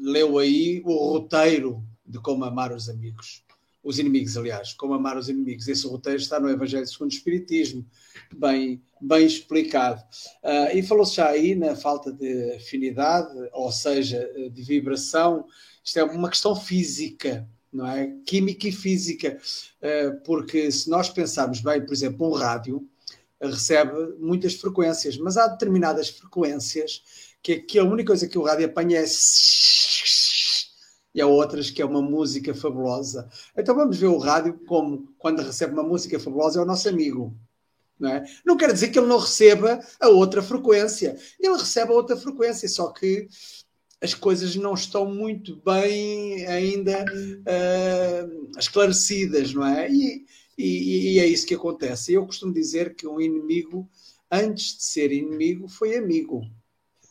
leu aí o roteiro de como amar os amigos, os inimigos, aliás, como amar os inimigos. Esse roteiro está no Evangelho segundo o Espiritismo, bem, bem explicado. Uh, e falou-se já aí na falta de afinidade, ou seja, de vibração. Isto é uma questão física, não é? Química e física. Uh, porque se nós pensarmos bem, por exemplo, um rádio recebe muitas frequências, mas há determinadas frequências que, que a única coisa que o rádio apanha é e há outras que é uma música fabulosa. Então vamos ver o rádio como, quando recebe uma música fabulosa, é o nosso amigo. Não, é? não quer dizer que ele não receba a outra frequência. Ele recebe a outra frequência, só que as coisas não estão muito bem ainda uh, esclarecidas, não é? E, e, e, é isso que acontece. Eu costumo dizer que um inimigo, antes de ser inimigo, foi amigo,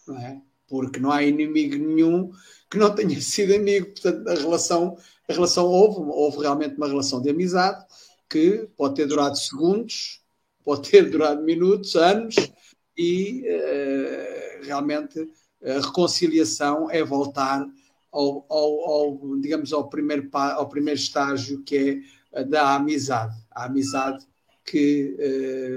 não é? Porque não há inimigo nenhum que não tenha sido amigo. Portanto, a relação, a relação houve, houve realmente uma relação de amizade que pode ter durado segundos, pode ter durado minutos, anos, e uh, realmente a reconciliação é voltar ao, ao, ao, digamos, ao primeiro, ao primeiro estágio que é da amizade. A amizade que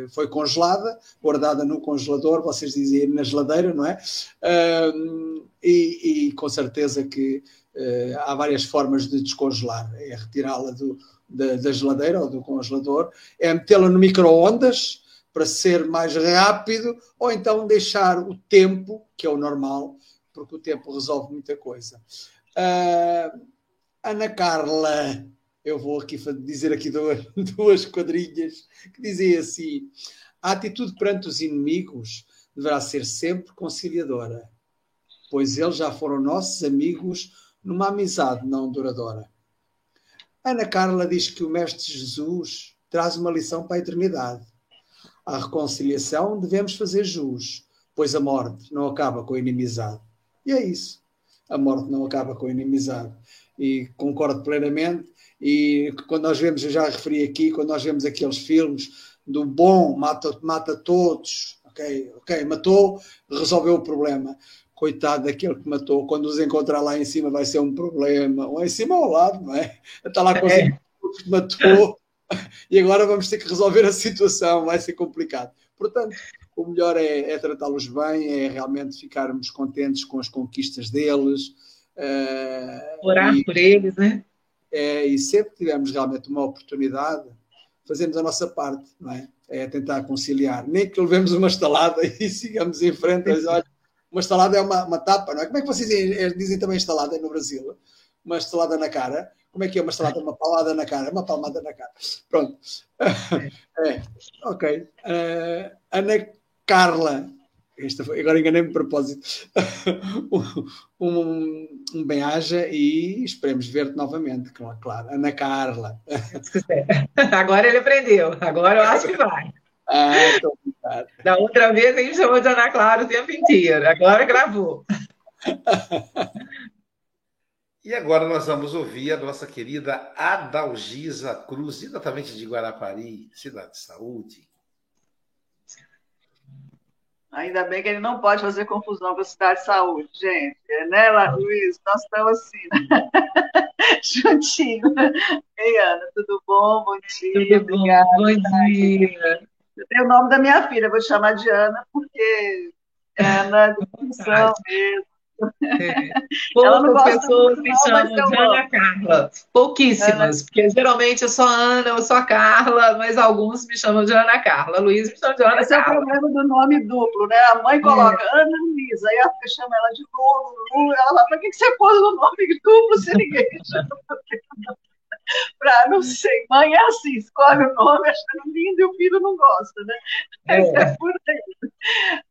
uh, foi congelada, guardada no congelador, vocês dizem na geladeira, não é? Uh, e, e, com certeza que uh, há várias formas de descongelar. É retirá-la da, da, geladeira ou do congelador, é metê-la no micro-ondas para ser mais rápido, ou então deixar o tempo, que é o normal, porque o tempo resolve muita coisa. Ana Carla eu vou aqui dizer aqui duas, quadrinhas que dizem assim: a atitude perante os inimigos deverá ser sempre conciliadora, pois eles já foram nossos amigos numa amizade não duradoura. Ana Carla diz que o Mestre Jesus traz uma lição para a eternidade. A reconciliação devemos fazer jus, pois a morte não acaba com a inimizade. E é isso. A morte não acaba com a inimizade. E concordo plenamente e quando nós vemos, eu já referi aqui, quando nós vemos aqueles filmes do bom mata, mata todos, ok, ok, matou, resolveu o problema. Coitado daquele que matou, quando os encontrar lá em cima vai ser um problema, ou em cima ou ao lado, não é? Está lá com os é. que matou e agora vamos ter que resolver a situação, vai ser complicado. Portanto, o melhor é, é tratá-los bem, é realmente ficarmos contentes com as conquistas deles. Uh, Orar e, por eles, né? É, e sempre que tivermos realmente uma oportunidade, fazemos a nossa parte, não é? É tentar conciliar. Nem que levemos uma estalada e sigamos em frente. Mas, olha, uma estalada é uma, uma tapa, não é? Como é que vocês dizem, também estalada no Brasil? Uma estalada na cara. Como é que é uma estalada? Uma palada na cara. Uma palmada na cara. Pronto. É, ok. Uh, Ana Carla esta foi, agora enganei-me de propósito. um, um bem-aja e esperemos ver-te novamente, claro. Ana Carla. Agora ele aprendeu, agora eu acho que vai. Ah, da outra vez ele chamou de Ana Clara o tempo inteiro, agora gravou. E agora nós vamos ouvir a nossa querida Adalgisa Cruz, diretamente de Guarapari, cidade de saúde. Ainda bem que ele não pode fazer confusão com a cidade de saúde, gente. É, né, Luiz? Nós estamos assim. Né? juntinho. Ei, Ana, tudo bom? Bom dia. Tudo Obrigada. Bom, bom dia. Eu tenho o nome da minha filha, vou chamar de Ana, porque é Ana de função mesmo. É. Poucas pessoas me chamam de Ana Carla. Pouquíssimas, Ana. porque geralmente eu sou a Ana, eu sou a Carla, mas alguns me chamam de Ana Carla. Luiz me chama de Ana Esse Carla. é o problema do nome duplo, né? A mãe coloca é. Ana Luiz, aí a filha chama ela de Lu, Lu. Ela fala, para que você pôs o nome duplo se ninguém chama? Pra, não sei, mãe é assim, escolhe o nome achando lindo e o filho não gosta, né? É, é por aí.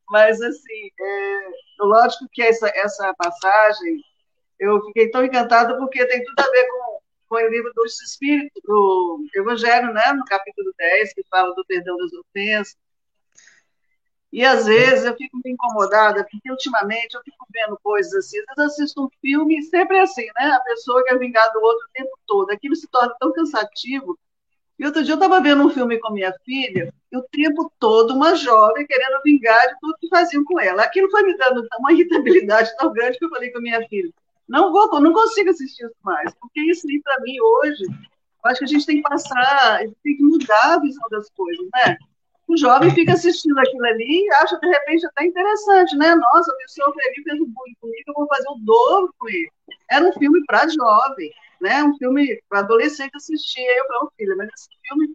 Mas, assim, é, lógico que essa, essa passagem, eu fiquei tão encantada porque tem tudo a ver com, com o livro dos Espíritos, do Evangelho, né? no capítulo 10, que fala do perdão das ofensas. E às vezes eu fico meio incomodada, porque ultimamente eu fico vendo coisas assim. Às vezes eu assisto um filme e sempre é assim, né? A pessoa quer vingar do outro o tempo todo. Aquilo se torna tão cansativo. E outro dia eu estava vendo um filme com minha filha, e o tempo todo uma jovem querendo vingar de tudo que faziam com ela. Aquilo foi me dando uma irritabilidade tão grande que eu falei com a minha filha: não vou, não consigo assistir isso mais, porque isso aí, para mim, hoje, eu acho que a gente tem que passar, a gente tem que mudar a visão das coisas, né? O jovem fica assistindo aquilo ali e acha, de repente, até interessante, né? Nossa, pessoa foi ali, fez um bullying comigo, eu vou fazer o dobro com ele. Era um filme para jovem, né? Um filme para adolescente assistir. Aí eu falei, filha, mas esse filme,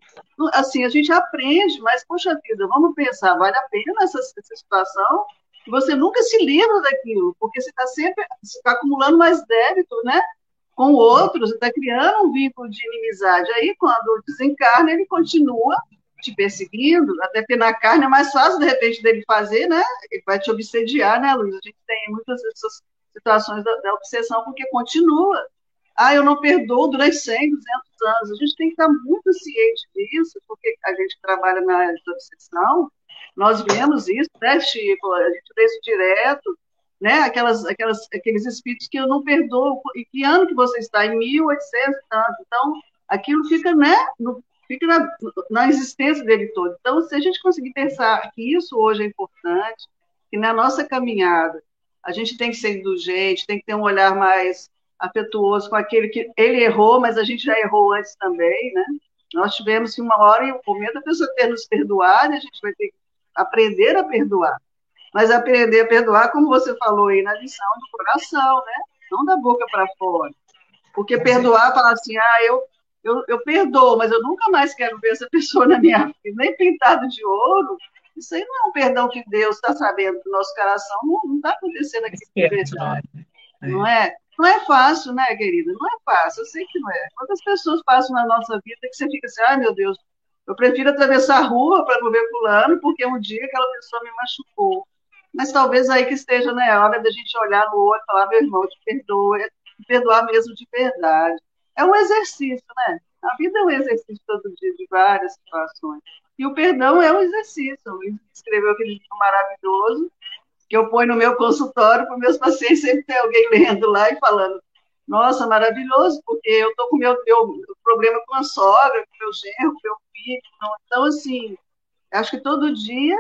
assim, a gente aprende, mas, poxa vida, vamos pensar, vale a pena essa, essa situação? Você nunca se livra daquilo, porque você está sempre você tá acumulando mais débito, né? Com outros, está criando um vínculo de inimizade. Aí, quando desencarna, ele continua te perseguindo, até porque na carne é mais fácil, de repente, dele fazer, né? Ele vai te obsediar, né, Luiz? A gente tem muitas dessas situações da, da obsessão, porque continua. Ah, eu não perdoo durante 100, 200 anos. A gente tem que estar muito ciente disso, porque a gente trabalha na área de obsessão, nós vemos isso, né, Chico? A gente vê isso direto, né? Aquelas, aquelas, aqueles espíritos que eu não perdoo. E que ano que você está? Em 1800 e tanto. Então, aquilo fica, né, no, fica na, na existência dele todo. Então, se a gente conseguir pensar que isso hoje é importante, que na nossa caminhada a gente tem que ser indulgente, tem que ter um olhar mais afetuoso com aquele que ele errou, mas a gente já errou antes também, né? Nós tivemos uma hora e um momento a pessoa ter nos perdoado, a gente vai ter que aprender a perdoar. Mas aprender a perdoar, como você falou aí na lição do coração, né? Não da boca para fora. Porque perdoar, falar assim, ah, eu eu, eu perdoo, mas eu nunca mais quero ver essa pessoa na minha vida, nem pintado de ouro. Isso aí não é um perdão que Deus está sabendo do nosso coração, não está acontecendo aqui de verdade. Não é? Não é fácil, né, querida? Não é fácil, eu sei que não é. Quantas pessoas passam na nossa vida que você fica assim, ai meu Deus, eu prefiro atravessar a rua para não ver fulano, porque um dia aquela pessoa me machucou. Mas talvez aí que esteja né, a hora da gente olhar no olho e falar, meu irmão, te perdoa, perdoar mesmo de verdade é um exercício, né? A vida é um exercício todo dia de várias situações. E o perdão é um exercício. O Luiz escreveu aquele livro maravilhoso que eu ponho no meu consultório para meus pacientes sempre tem alguém lendo lá e falando nossa, maravilhoso, porque eu estou com meu, meu problema com a sogra, com meu genro, com meu filho. Então, assim, acho que todo dia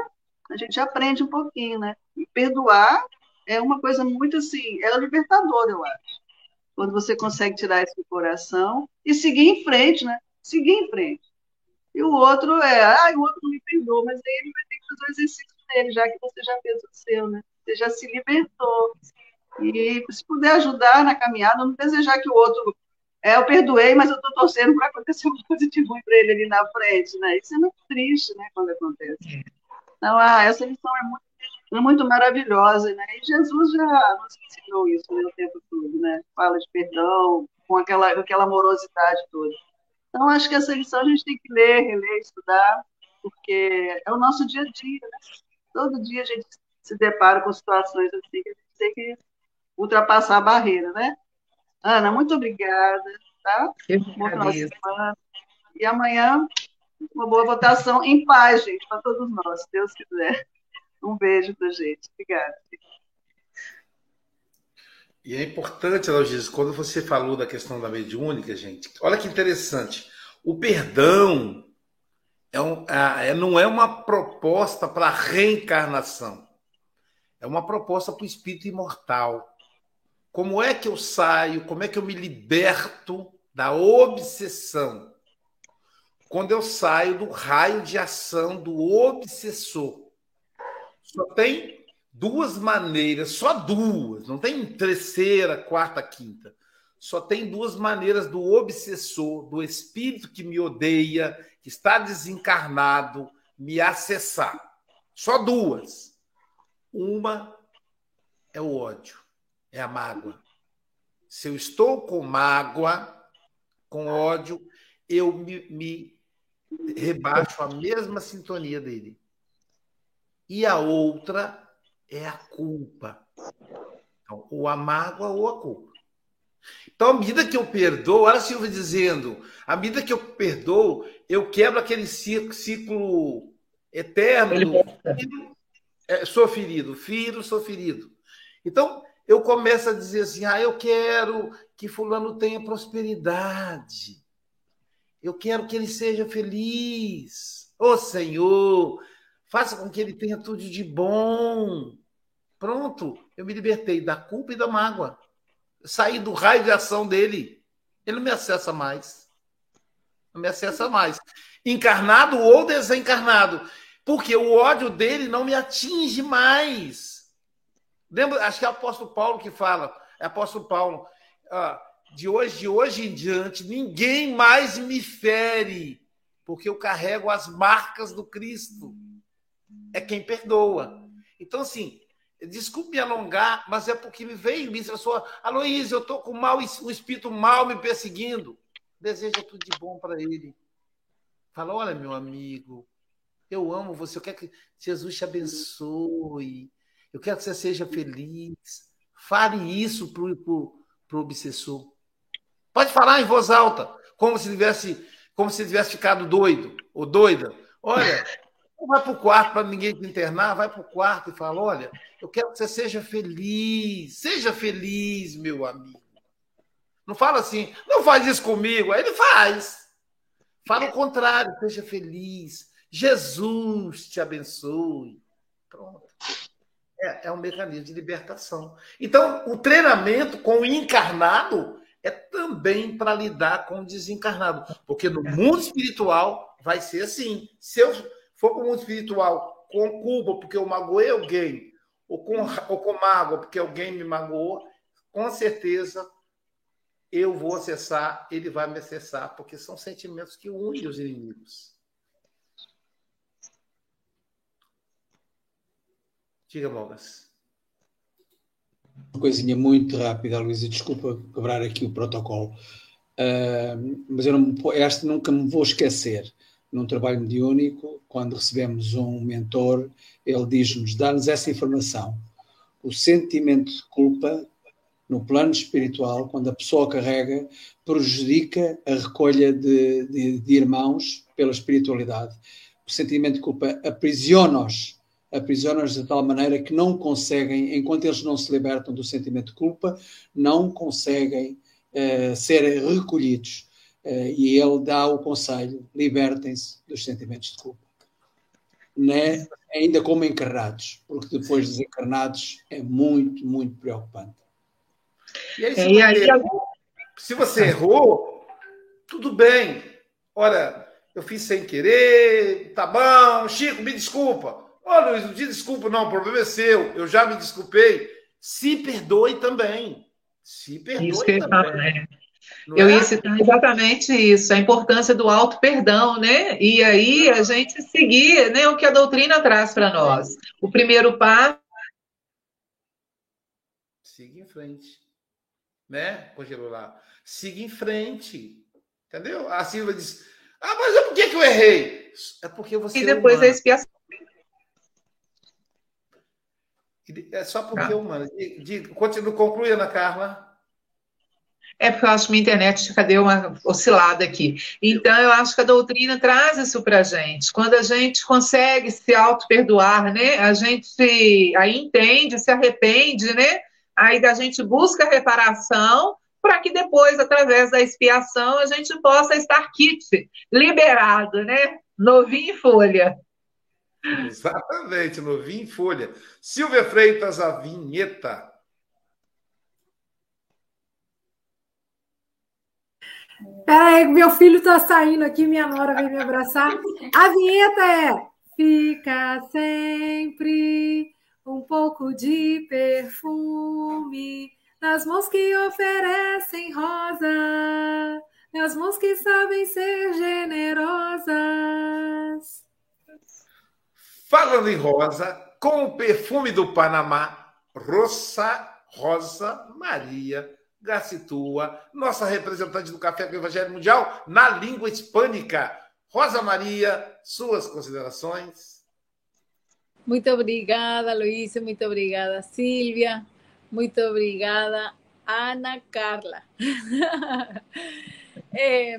a gente aprende um pouquinho, né? E perdoar é uma coisa muito assim, é libertador, eu acho quando você consegue tirar isso do coração e seguir em frente, né? Seguir em frente. E o outro é, ah, o outro não me perdoou, mas aí ele vai ter que fazer o exercício dele, já que você já fez o seu, né? Você já se libertou. E se puder ajudar na caminhada, não desejar que o outro. É, eu perdoei, mas eu estou torcendo para acontecer uma coisa de ruim para ele ali na frente, né? Isso é muito triste, né, quando acontece. É. Então, ah, essa lição é muito é muito maravilhosa, né? E Jesus já nos ensinou isso né, o tempo todo, né? Fala de perdão, com aquela, aquela amorosidade toda. Então, acho que essa lição a gente tem que ler, reler, estudar, porque é o nosso dia a dia, né? Todo dia a gente se depara com situações assim que a gente tem que ultrapassar a barreira, né? Ana, muito obrigada, tá? Eu Boa semana. E amanhã, uma boa votação em paz, gente, para todos nós, se Deus quiser. Um beijo pra gente. Obrigada. E é importante, Aloysio, quando você falou da questão da mediúnica, gente, olha que interessante. O perdão é um, é, não é uma proposta para reencarnação. É uma proposta para o espírito imortal. Como é que eu saio? Como é que eu me liberto da obsessão? Quando eu saio do raio de ação do obsessor. Só tem duas maneiras, só duas, não tem terceira, quarta, quinta. Só tem duas maneiras do obsessor, do espírito que me odeia, que está desencarnado, me acessar. Só duas. Uma é o ódio, é a mágoa. Se eu estou com mágoa, com ódio, eu me, me rebaixo a mesma sintonia dele. E a outra é a culpa. Então, ou a mágoa ou a culpa. Então, à medida que eu perdoo, olha a Silvia dizendo, à medida que eu perdoo, eu quebro aquele ciclo, eterno do filho, é, sou ferido, filho, sou ferido. Então, eu começo a dizer assim: ah, eu quero que Fulano tenha prosperidade. Eu quero que ele seja feliz. Ô oh, Senhor, faça com que ele tenha tudo de bom. Pronto, eu me libertei da culpa e da mágoa. Saí do raio de ação dele. Ele não me acessa mais. Não me acessa mais. Encarnado ou desencarnado. Porque o ódio dele não me atinge mais. Lembra, acho que é o apóstolo Paulo que fala. É apóstolo Paulo. Ah, de hoje, de hoje em diante, ninguém mais me fere, porque eu carrego as marcas do Cristo. É quem perdoa. Então, assim, Desculpe me alongar, mas é porque me veio isso. Eu sou, Aloysio, eu estou com mal, um espírito mal me perseguindo. Deseja tudo de bom para ele. Fala: olha, meu amigo, eu amo você, eu quero que Jesus te abençoe, eu quero que você seja feliz. Fale isso para o obsessor. Pode falar em voz alta, como se tivesse, como se tivesse ficado doido ou doida. Olha, vai para o quarto para ninguém te internar, vai para o quarto e fala: olha, eu quero que você seja feliz. Seja feliz, meu amigo. Não fala assim, não faz isso comigo. Aí ele faz. Fala o contrário, seja feliz. Jesus te abençoe. Pronto. É, é um mecanismo de libertação. Então, o treinamento com o encarnado é também para lidar com o desencarnado. Porque no mundo espiritual vai ser assim. Se eu for para o mundo espiritual com culpa porque eu magoei alguém, ou com, ou com mágoa porque alguém me magoou, com certeza eu vou acessar, ele vai me acessar, porque são sentimentos que unem os inimigos. Diga, Mogas. Uma coisinha muito rápida, Luísa, desculpa quebrar aqui o protocolo, uh, mas eu não, esta nunca me vou esquecer num trabalho mediúnico, quando recebemos um mentor, ele diz-nos, dá-nos essa informação. O sentimento de culpa, no plano espiritual, quando a pessoa carrega, prejudica a recolha de, de, de irmãos pela espiritualidade. O sentimento de culpa aprisiona-os, aprisiona-os de tal maneira que não conseguem, enquanto eles não se libertam do sentimento de culpa, não conseguem uh, ser recolhidos e ele dá o conselho: libertem-se dos sentimentos de culpa. Né? Ainda como encarnados, porque depois desencarnados é muito, muito preocupante. E aí, se, é, você, aí, se você errou, tudo bem. Olha, eu fiz sem querer, tá bom, Chico, me desculpa. Ô, Luiz, não te desculpa, não, o problema é seu. Eu já me desculpei. Se perdoe também. Se perdoe Isso também. Né? Não eu é? ia citar exatamente isso, a importância do auto perdão, né? E aí a gente seguir né, o que a doutrina traz para nós. O primeiro passo. Siga em frente. Né, Congelou lá. Siga em frente. Entendeu? A Silva diz: Ah, mas é por que, que eu errei? É porque você. E depois é a expiação. É só porque tá. é humano. Continua, conclui, Ana Carla. É porque eu acho que minha internet deu uma oscilada aqui. Então, eu acho que a doutrina traz isso para a gente. Quando a gente consegue se auto-perdoar, né? A gente aí entende, se arrepende, né? Aí a gente busca reparação para que depois, através da expiação, a gente possa estar kit, liberado, né? Novinho em folha. Exatamente, novinho em folha. Silvia Freitas, a vinheta. Peraí, meu filho tá saindo aqui, minha nora vem me abraçar. A vinheta é Fica sempre um pouco de perfume nas mãos que oferecem rosa, nas mãos que sabem ser generosas. Falando em rosa, com o perfume do Panamá, Rosa, Rosa Maria Gacitua, nossa representante do Café com o Evangelho Mundial na língua hispânica. Rosa Maria, suas considerações. Muito obrigada, Luiz. Muito obrigada, Silvia. Muito obrigada, Ana Carla. é,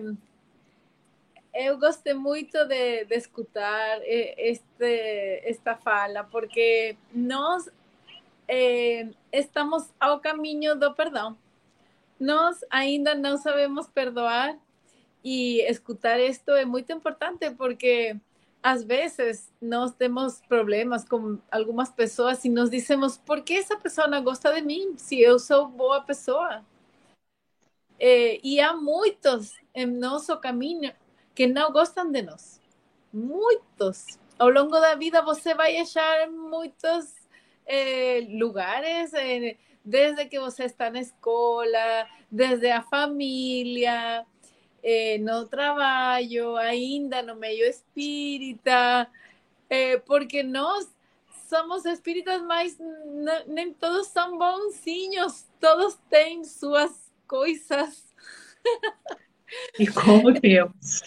eu gostei muito de, de escutar este, esta fala, porque nós é, estamos ao caminho do perdão. Nós ainda não sabemos perdoar y escuchar esto es muy importante porque a veces nos tenemos problemas con algunas personas y nos decimos, ¿por qué esa persona gosta de mí si yo soy boa pessoa? Eh, y hay muchos en nuestro camino que no gostam de nós. Muitos. Ao longo da vida você vai achar muitos eh, lugares, eh, desde que você está na escola, desde a família, eh, no trabajo, ainda no medio espírita, eh, porque nós somos espíritas, mas nem todos são bonzinhos, todos têm suas coisas. E como temos?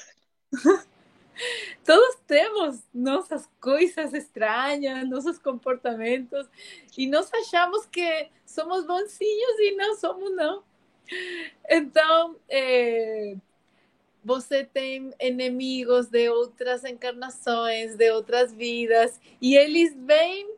Todos temos nossas coisas estranhas, nossos comportamentos, e nós achamos que somos bonzinhos e não somos, não. Então, eh, você tem inimigos de outras encarnações, de outras vidas, e eles vêm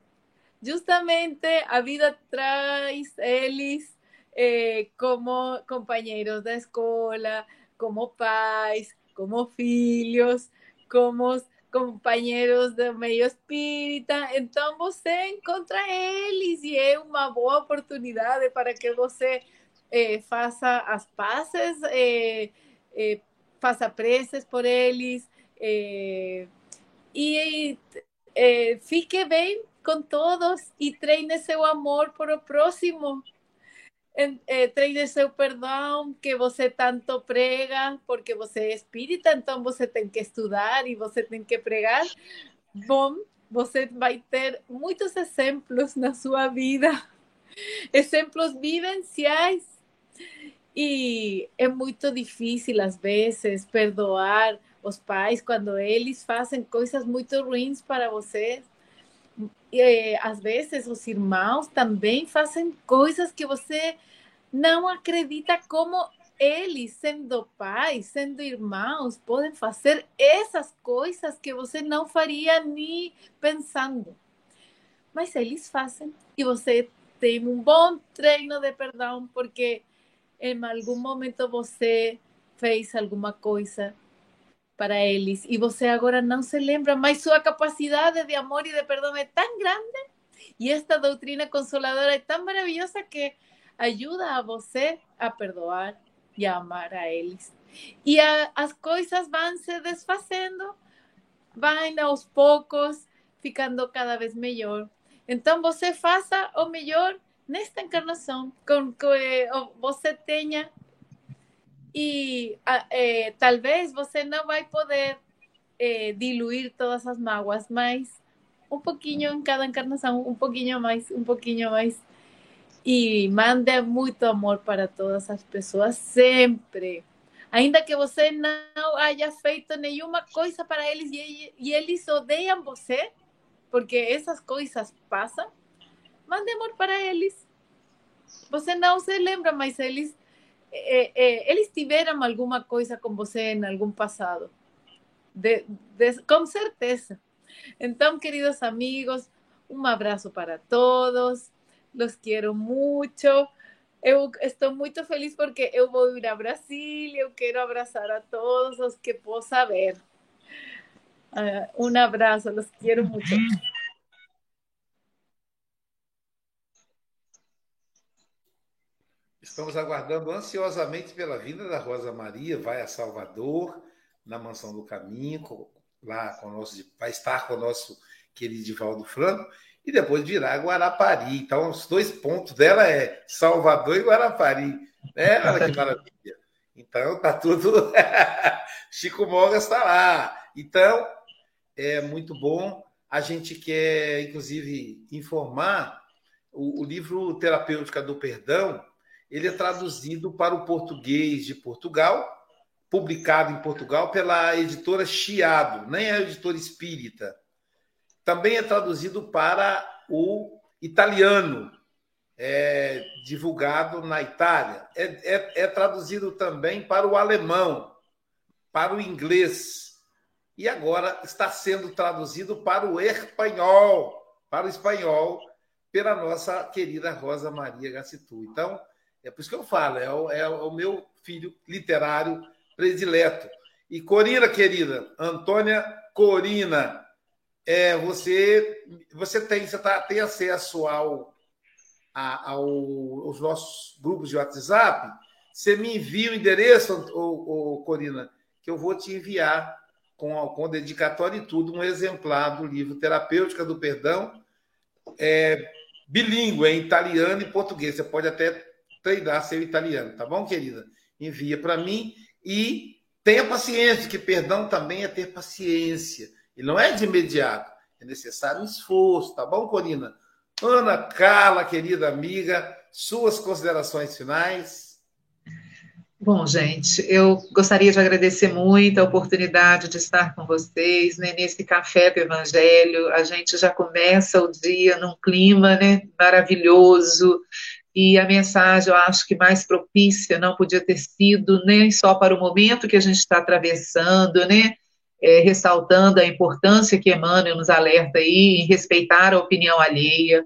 justamente a vida traz eles eh, como companheiros da escola, como pais, como filhos, como companheiros do meio espírita. Então você encontra eles e é uma boa oportunidade para que você eh, faça as pazes. Eh, eh, faça preces por eles eh, e eh, fique bem com todos e treine seu amor por o próximo. Eh, treine seu perdão que você tanto prega, porque você é espírita, então você tem que estudar e você tem que pregar. Bom, você vai ter muitos exemplos na sua vida, exemplos vivenciais e é muito difícil, às vezes, perdoar os pais quando eles fazem coisas muito ruins para você. E, às vezes, os irmãos também fazem coisas que você não acredita como eles, sendo pais, sendo irmãos, podem fazer essas coisas que você não faria nem pensando. Mas eles fazem e você tem um bom treino de perdão, porque em algum momento você fez alguma coisa para eles e você agora não se lembra, mas sua capacidade de amor e de perdão é tão grande e esta doutrina consoladora é tão maravilhosa que ajuda a você a perdoar e a amar a eles. E a, as coisas vão se desfazendo, vão aos poucos ficando cada vez melhor. Então você faça o melhor nesta encarnação com que você tenha e é, talvez você não vai poder é, diluir todas as mágoas, mas um pouquinho em cada encarnação, um pouquinho mais, um pouquinho mais. E mande muito amor para todas as pessoas sempre. Ainda que você não haya feito nenhuma coisa para eles e, e eles odeiam você, porque essas coisas passam, mande amor para eles. Você não se lembra, mas eles, é, é, eles tiveram alguma coisa com você em algum passado. De, com certeza. Então, queridos amigos, um abraço para todos. Los quero muito. Eu estou muito feliz porque eu vou ir a Brasília. Eu quero abraçar a todos os que possa ver. Uh, um abraço, los quero muito. Estamos aguardando ansiosamente pela vinda da Rosa Maria, vai a Salvador, na Mansão do Caminho, lá com o nosso, vai estar com o nosso querido Divaldo Franco, e depois virá Guarapari. Então, os dois pontos dela é Salvador e Guarapari. Né? Olha que maravilha. Então, tá tudo. Chico Mogas está lá. Então, é muito bom. A gente quer, inclusive, informar o, o livro Terapêutica do Perdão. Ele é traduzido para o português de Portugal, publicado em Portugal pela editora Chiado, nem é editora espírita. Também é traduzido para o italiano, é, divulgado na Itália. É, é, é traduzido também para o alemão, para o inglês. E agora está sendo traduzido para o espanhol, para o espanhol, pela nossa querida Rosa Maria Gacitu. Então, é por isso que eu falo, é o, é o meu filho literário predileto. E Corina, querida, Antônia Corina, é, você, você tem, você tá, tem acesso ao, a, ao, aos nossos grupos de WhatsApp. Você me envia o endereço, ô, ô, Corina, que eu vou te enviar com, com dedicatório e tudo, um exemplar do livro Terapêutica do Perdão, é, bilíngue, em italiano e português. Você pode até treinar seu italiano, tá bom, querida? Envia para mim e tenha paciência, que perdão também é ter paciência. E não é de imediato, é necessário um esforço, tá bom, Corina? Ana Carla, querida amiga, suas considerações finais. Bom, gente, eu gostaria de agradecer muito a oportunidade de estar com vocês né, nesse café do Evangelho. A gente já começa o dia num clima né, maravilhoso, e a mensagem, eu acho que mais propícia não podia ter sido nem só para o momento que a gente está atravessando, né? É, ressaltando a importância que Emmanuel nos alerta aí em respeitar a opinião alheia,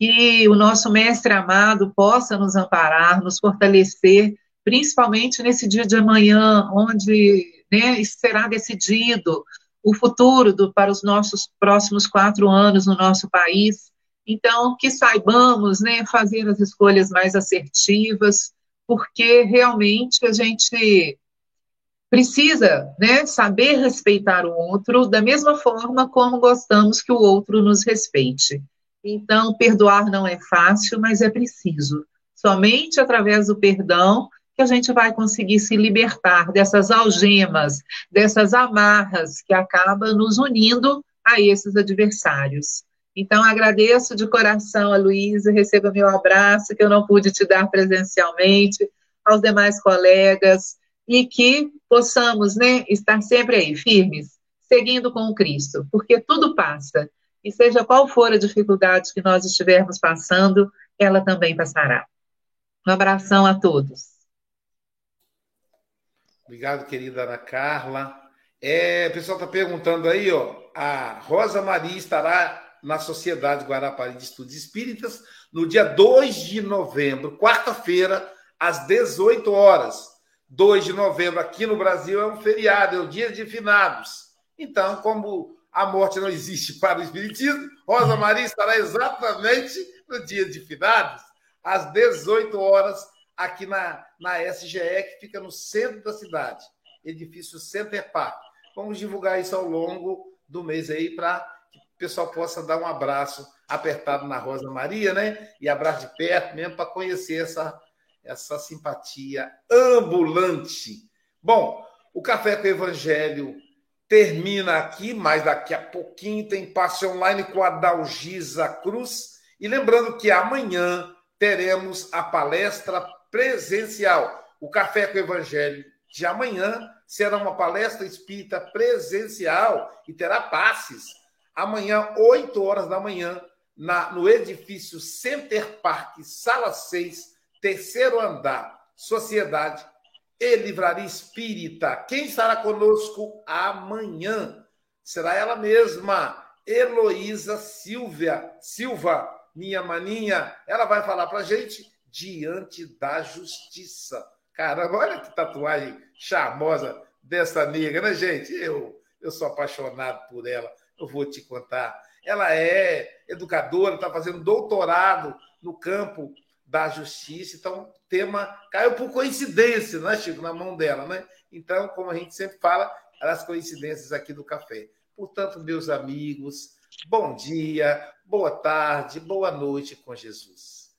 que o nosso mestre amado possa nos amparar, nos fortalecer, principalmente nesse dia de amanhã, onde né, será decidido o futuro do, para os nossos próximos quatro anos no nosso país então, que saibamos né, fazer as escolhas mais assertivas, porque realmente a gente precisa né, saber respeitar o outro da mesma forma como gostamos que o outro nos respeite. Então, perdoar não é fácil, mas é preciso. Somente através do perdão que a gente vai conseguir se libertar dessas algemas, dessas amarras que acabam nos unindo a esses adversários. Então, agradeço de coração a Luísa, receba meu abraço, que eu não pude te dar presencialmente, aos demais colegas, e que possamos né, estar sempre aí, firmes, seguindo com o Cristo, porque tudo passa, e seja qual for a dificuldade que nós estivermos passando, ela também passará. Um abração a todos. Obrigado, querida Ana Carla. É, o pessoal está perguntando aí, ó, a Rosa Maria estará na Sociedade Guarapari de Estudos Espíritas, no dia 2 de novembro, quarta-feira, às 18 horas. 2 de novembro aqui no Brasil é um feriado, é o dia de finados. Então, como a morte não existe para o Espiritismo, Rosa Maria estará exatamente no dia de finados, às 18 horas, aqui na, na SGE, que fica no centro da cidade, edifício Center Park. Vamos divulgar isso ao longo do mês aí para o pessoal possa dar um abraço apertado na Rosa Maria, né? E abraço de perto mesmo para conhecer essa, essa simpatia ambulante. Bom, o Café com o Evangelho termina aqui, mas daqui a pouquinho tem passe online com a Dalgisa Cruz. E lembrando que amanhã teremos a palestra presencial. O Café com o Evangelho de amanhã será uma palestra espírita presencial e terá passes amanhã, 8 horas da manhã, na, no edifício Center Park, sala 6, terceiro andar, Sociedade e Livraria Espírita. Quem estará conosco amanhã? Será ela mesma, Heloísa Silvia, Silva, minha maninha. Ela vai falar para gente diante da justiça. Caramba, olha que tatuagem charmosa dessa nega, né, gente? Eu, eu sou apaixonado por ela eu vou te contar. Ela é educadora, está fazendo doutorado no campo da justiça. Então, o tema caiu por coincidência, né, Chico, na mão dela, né? Então, como a gente sempre fala, as coincidências aqui do café. Portanto, meus amigos, bom dia, boa tarde, boa noite com Jesus.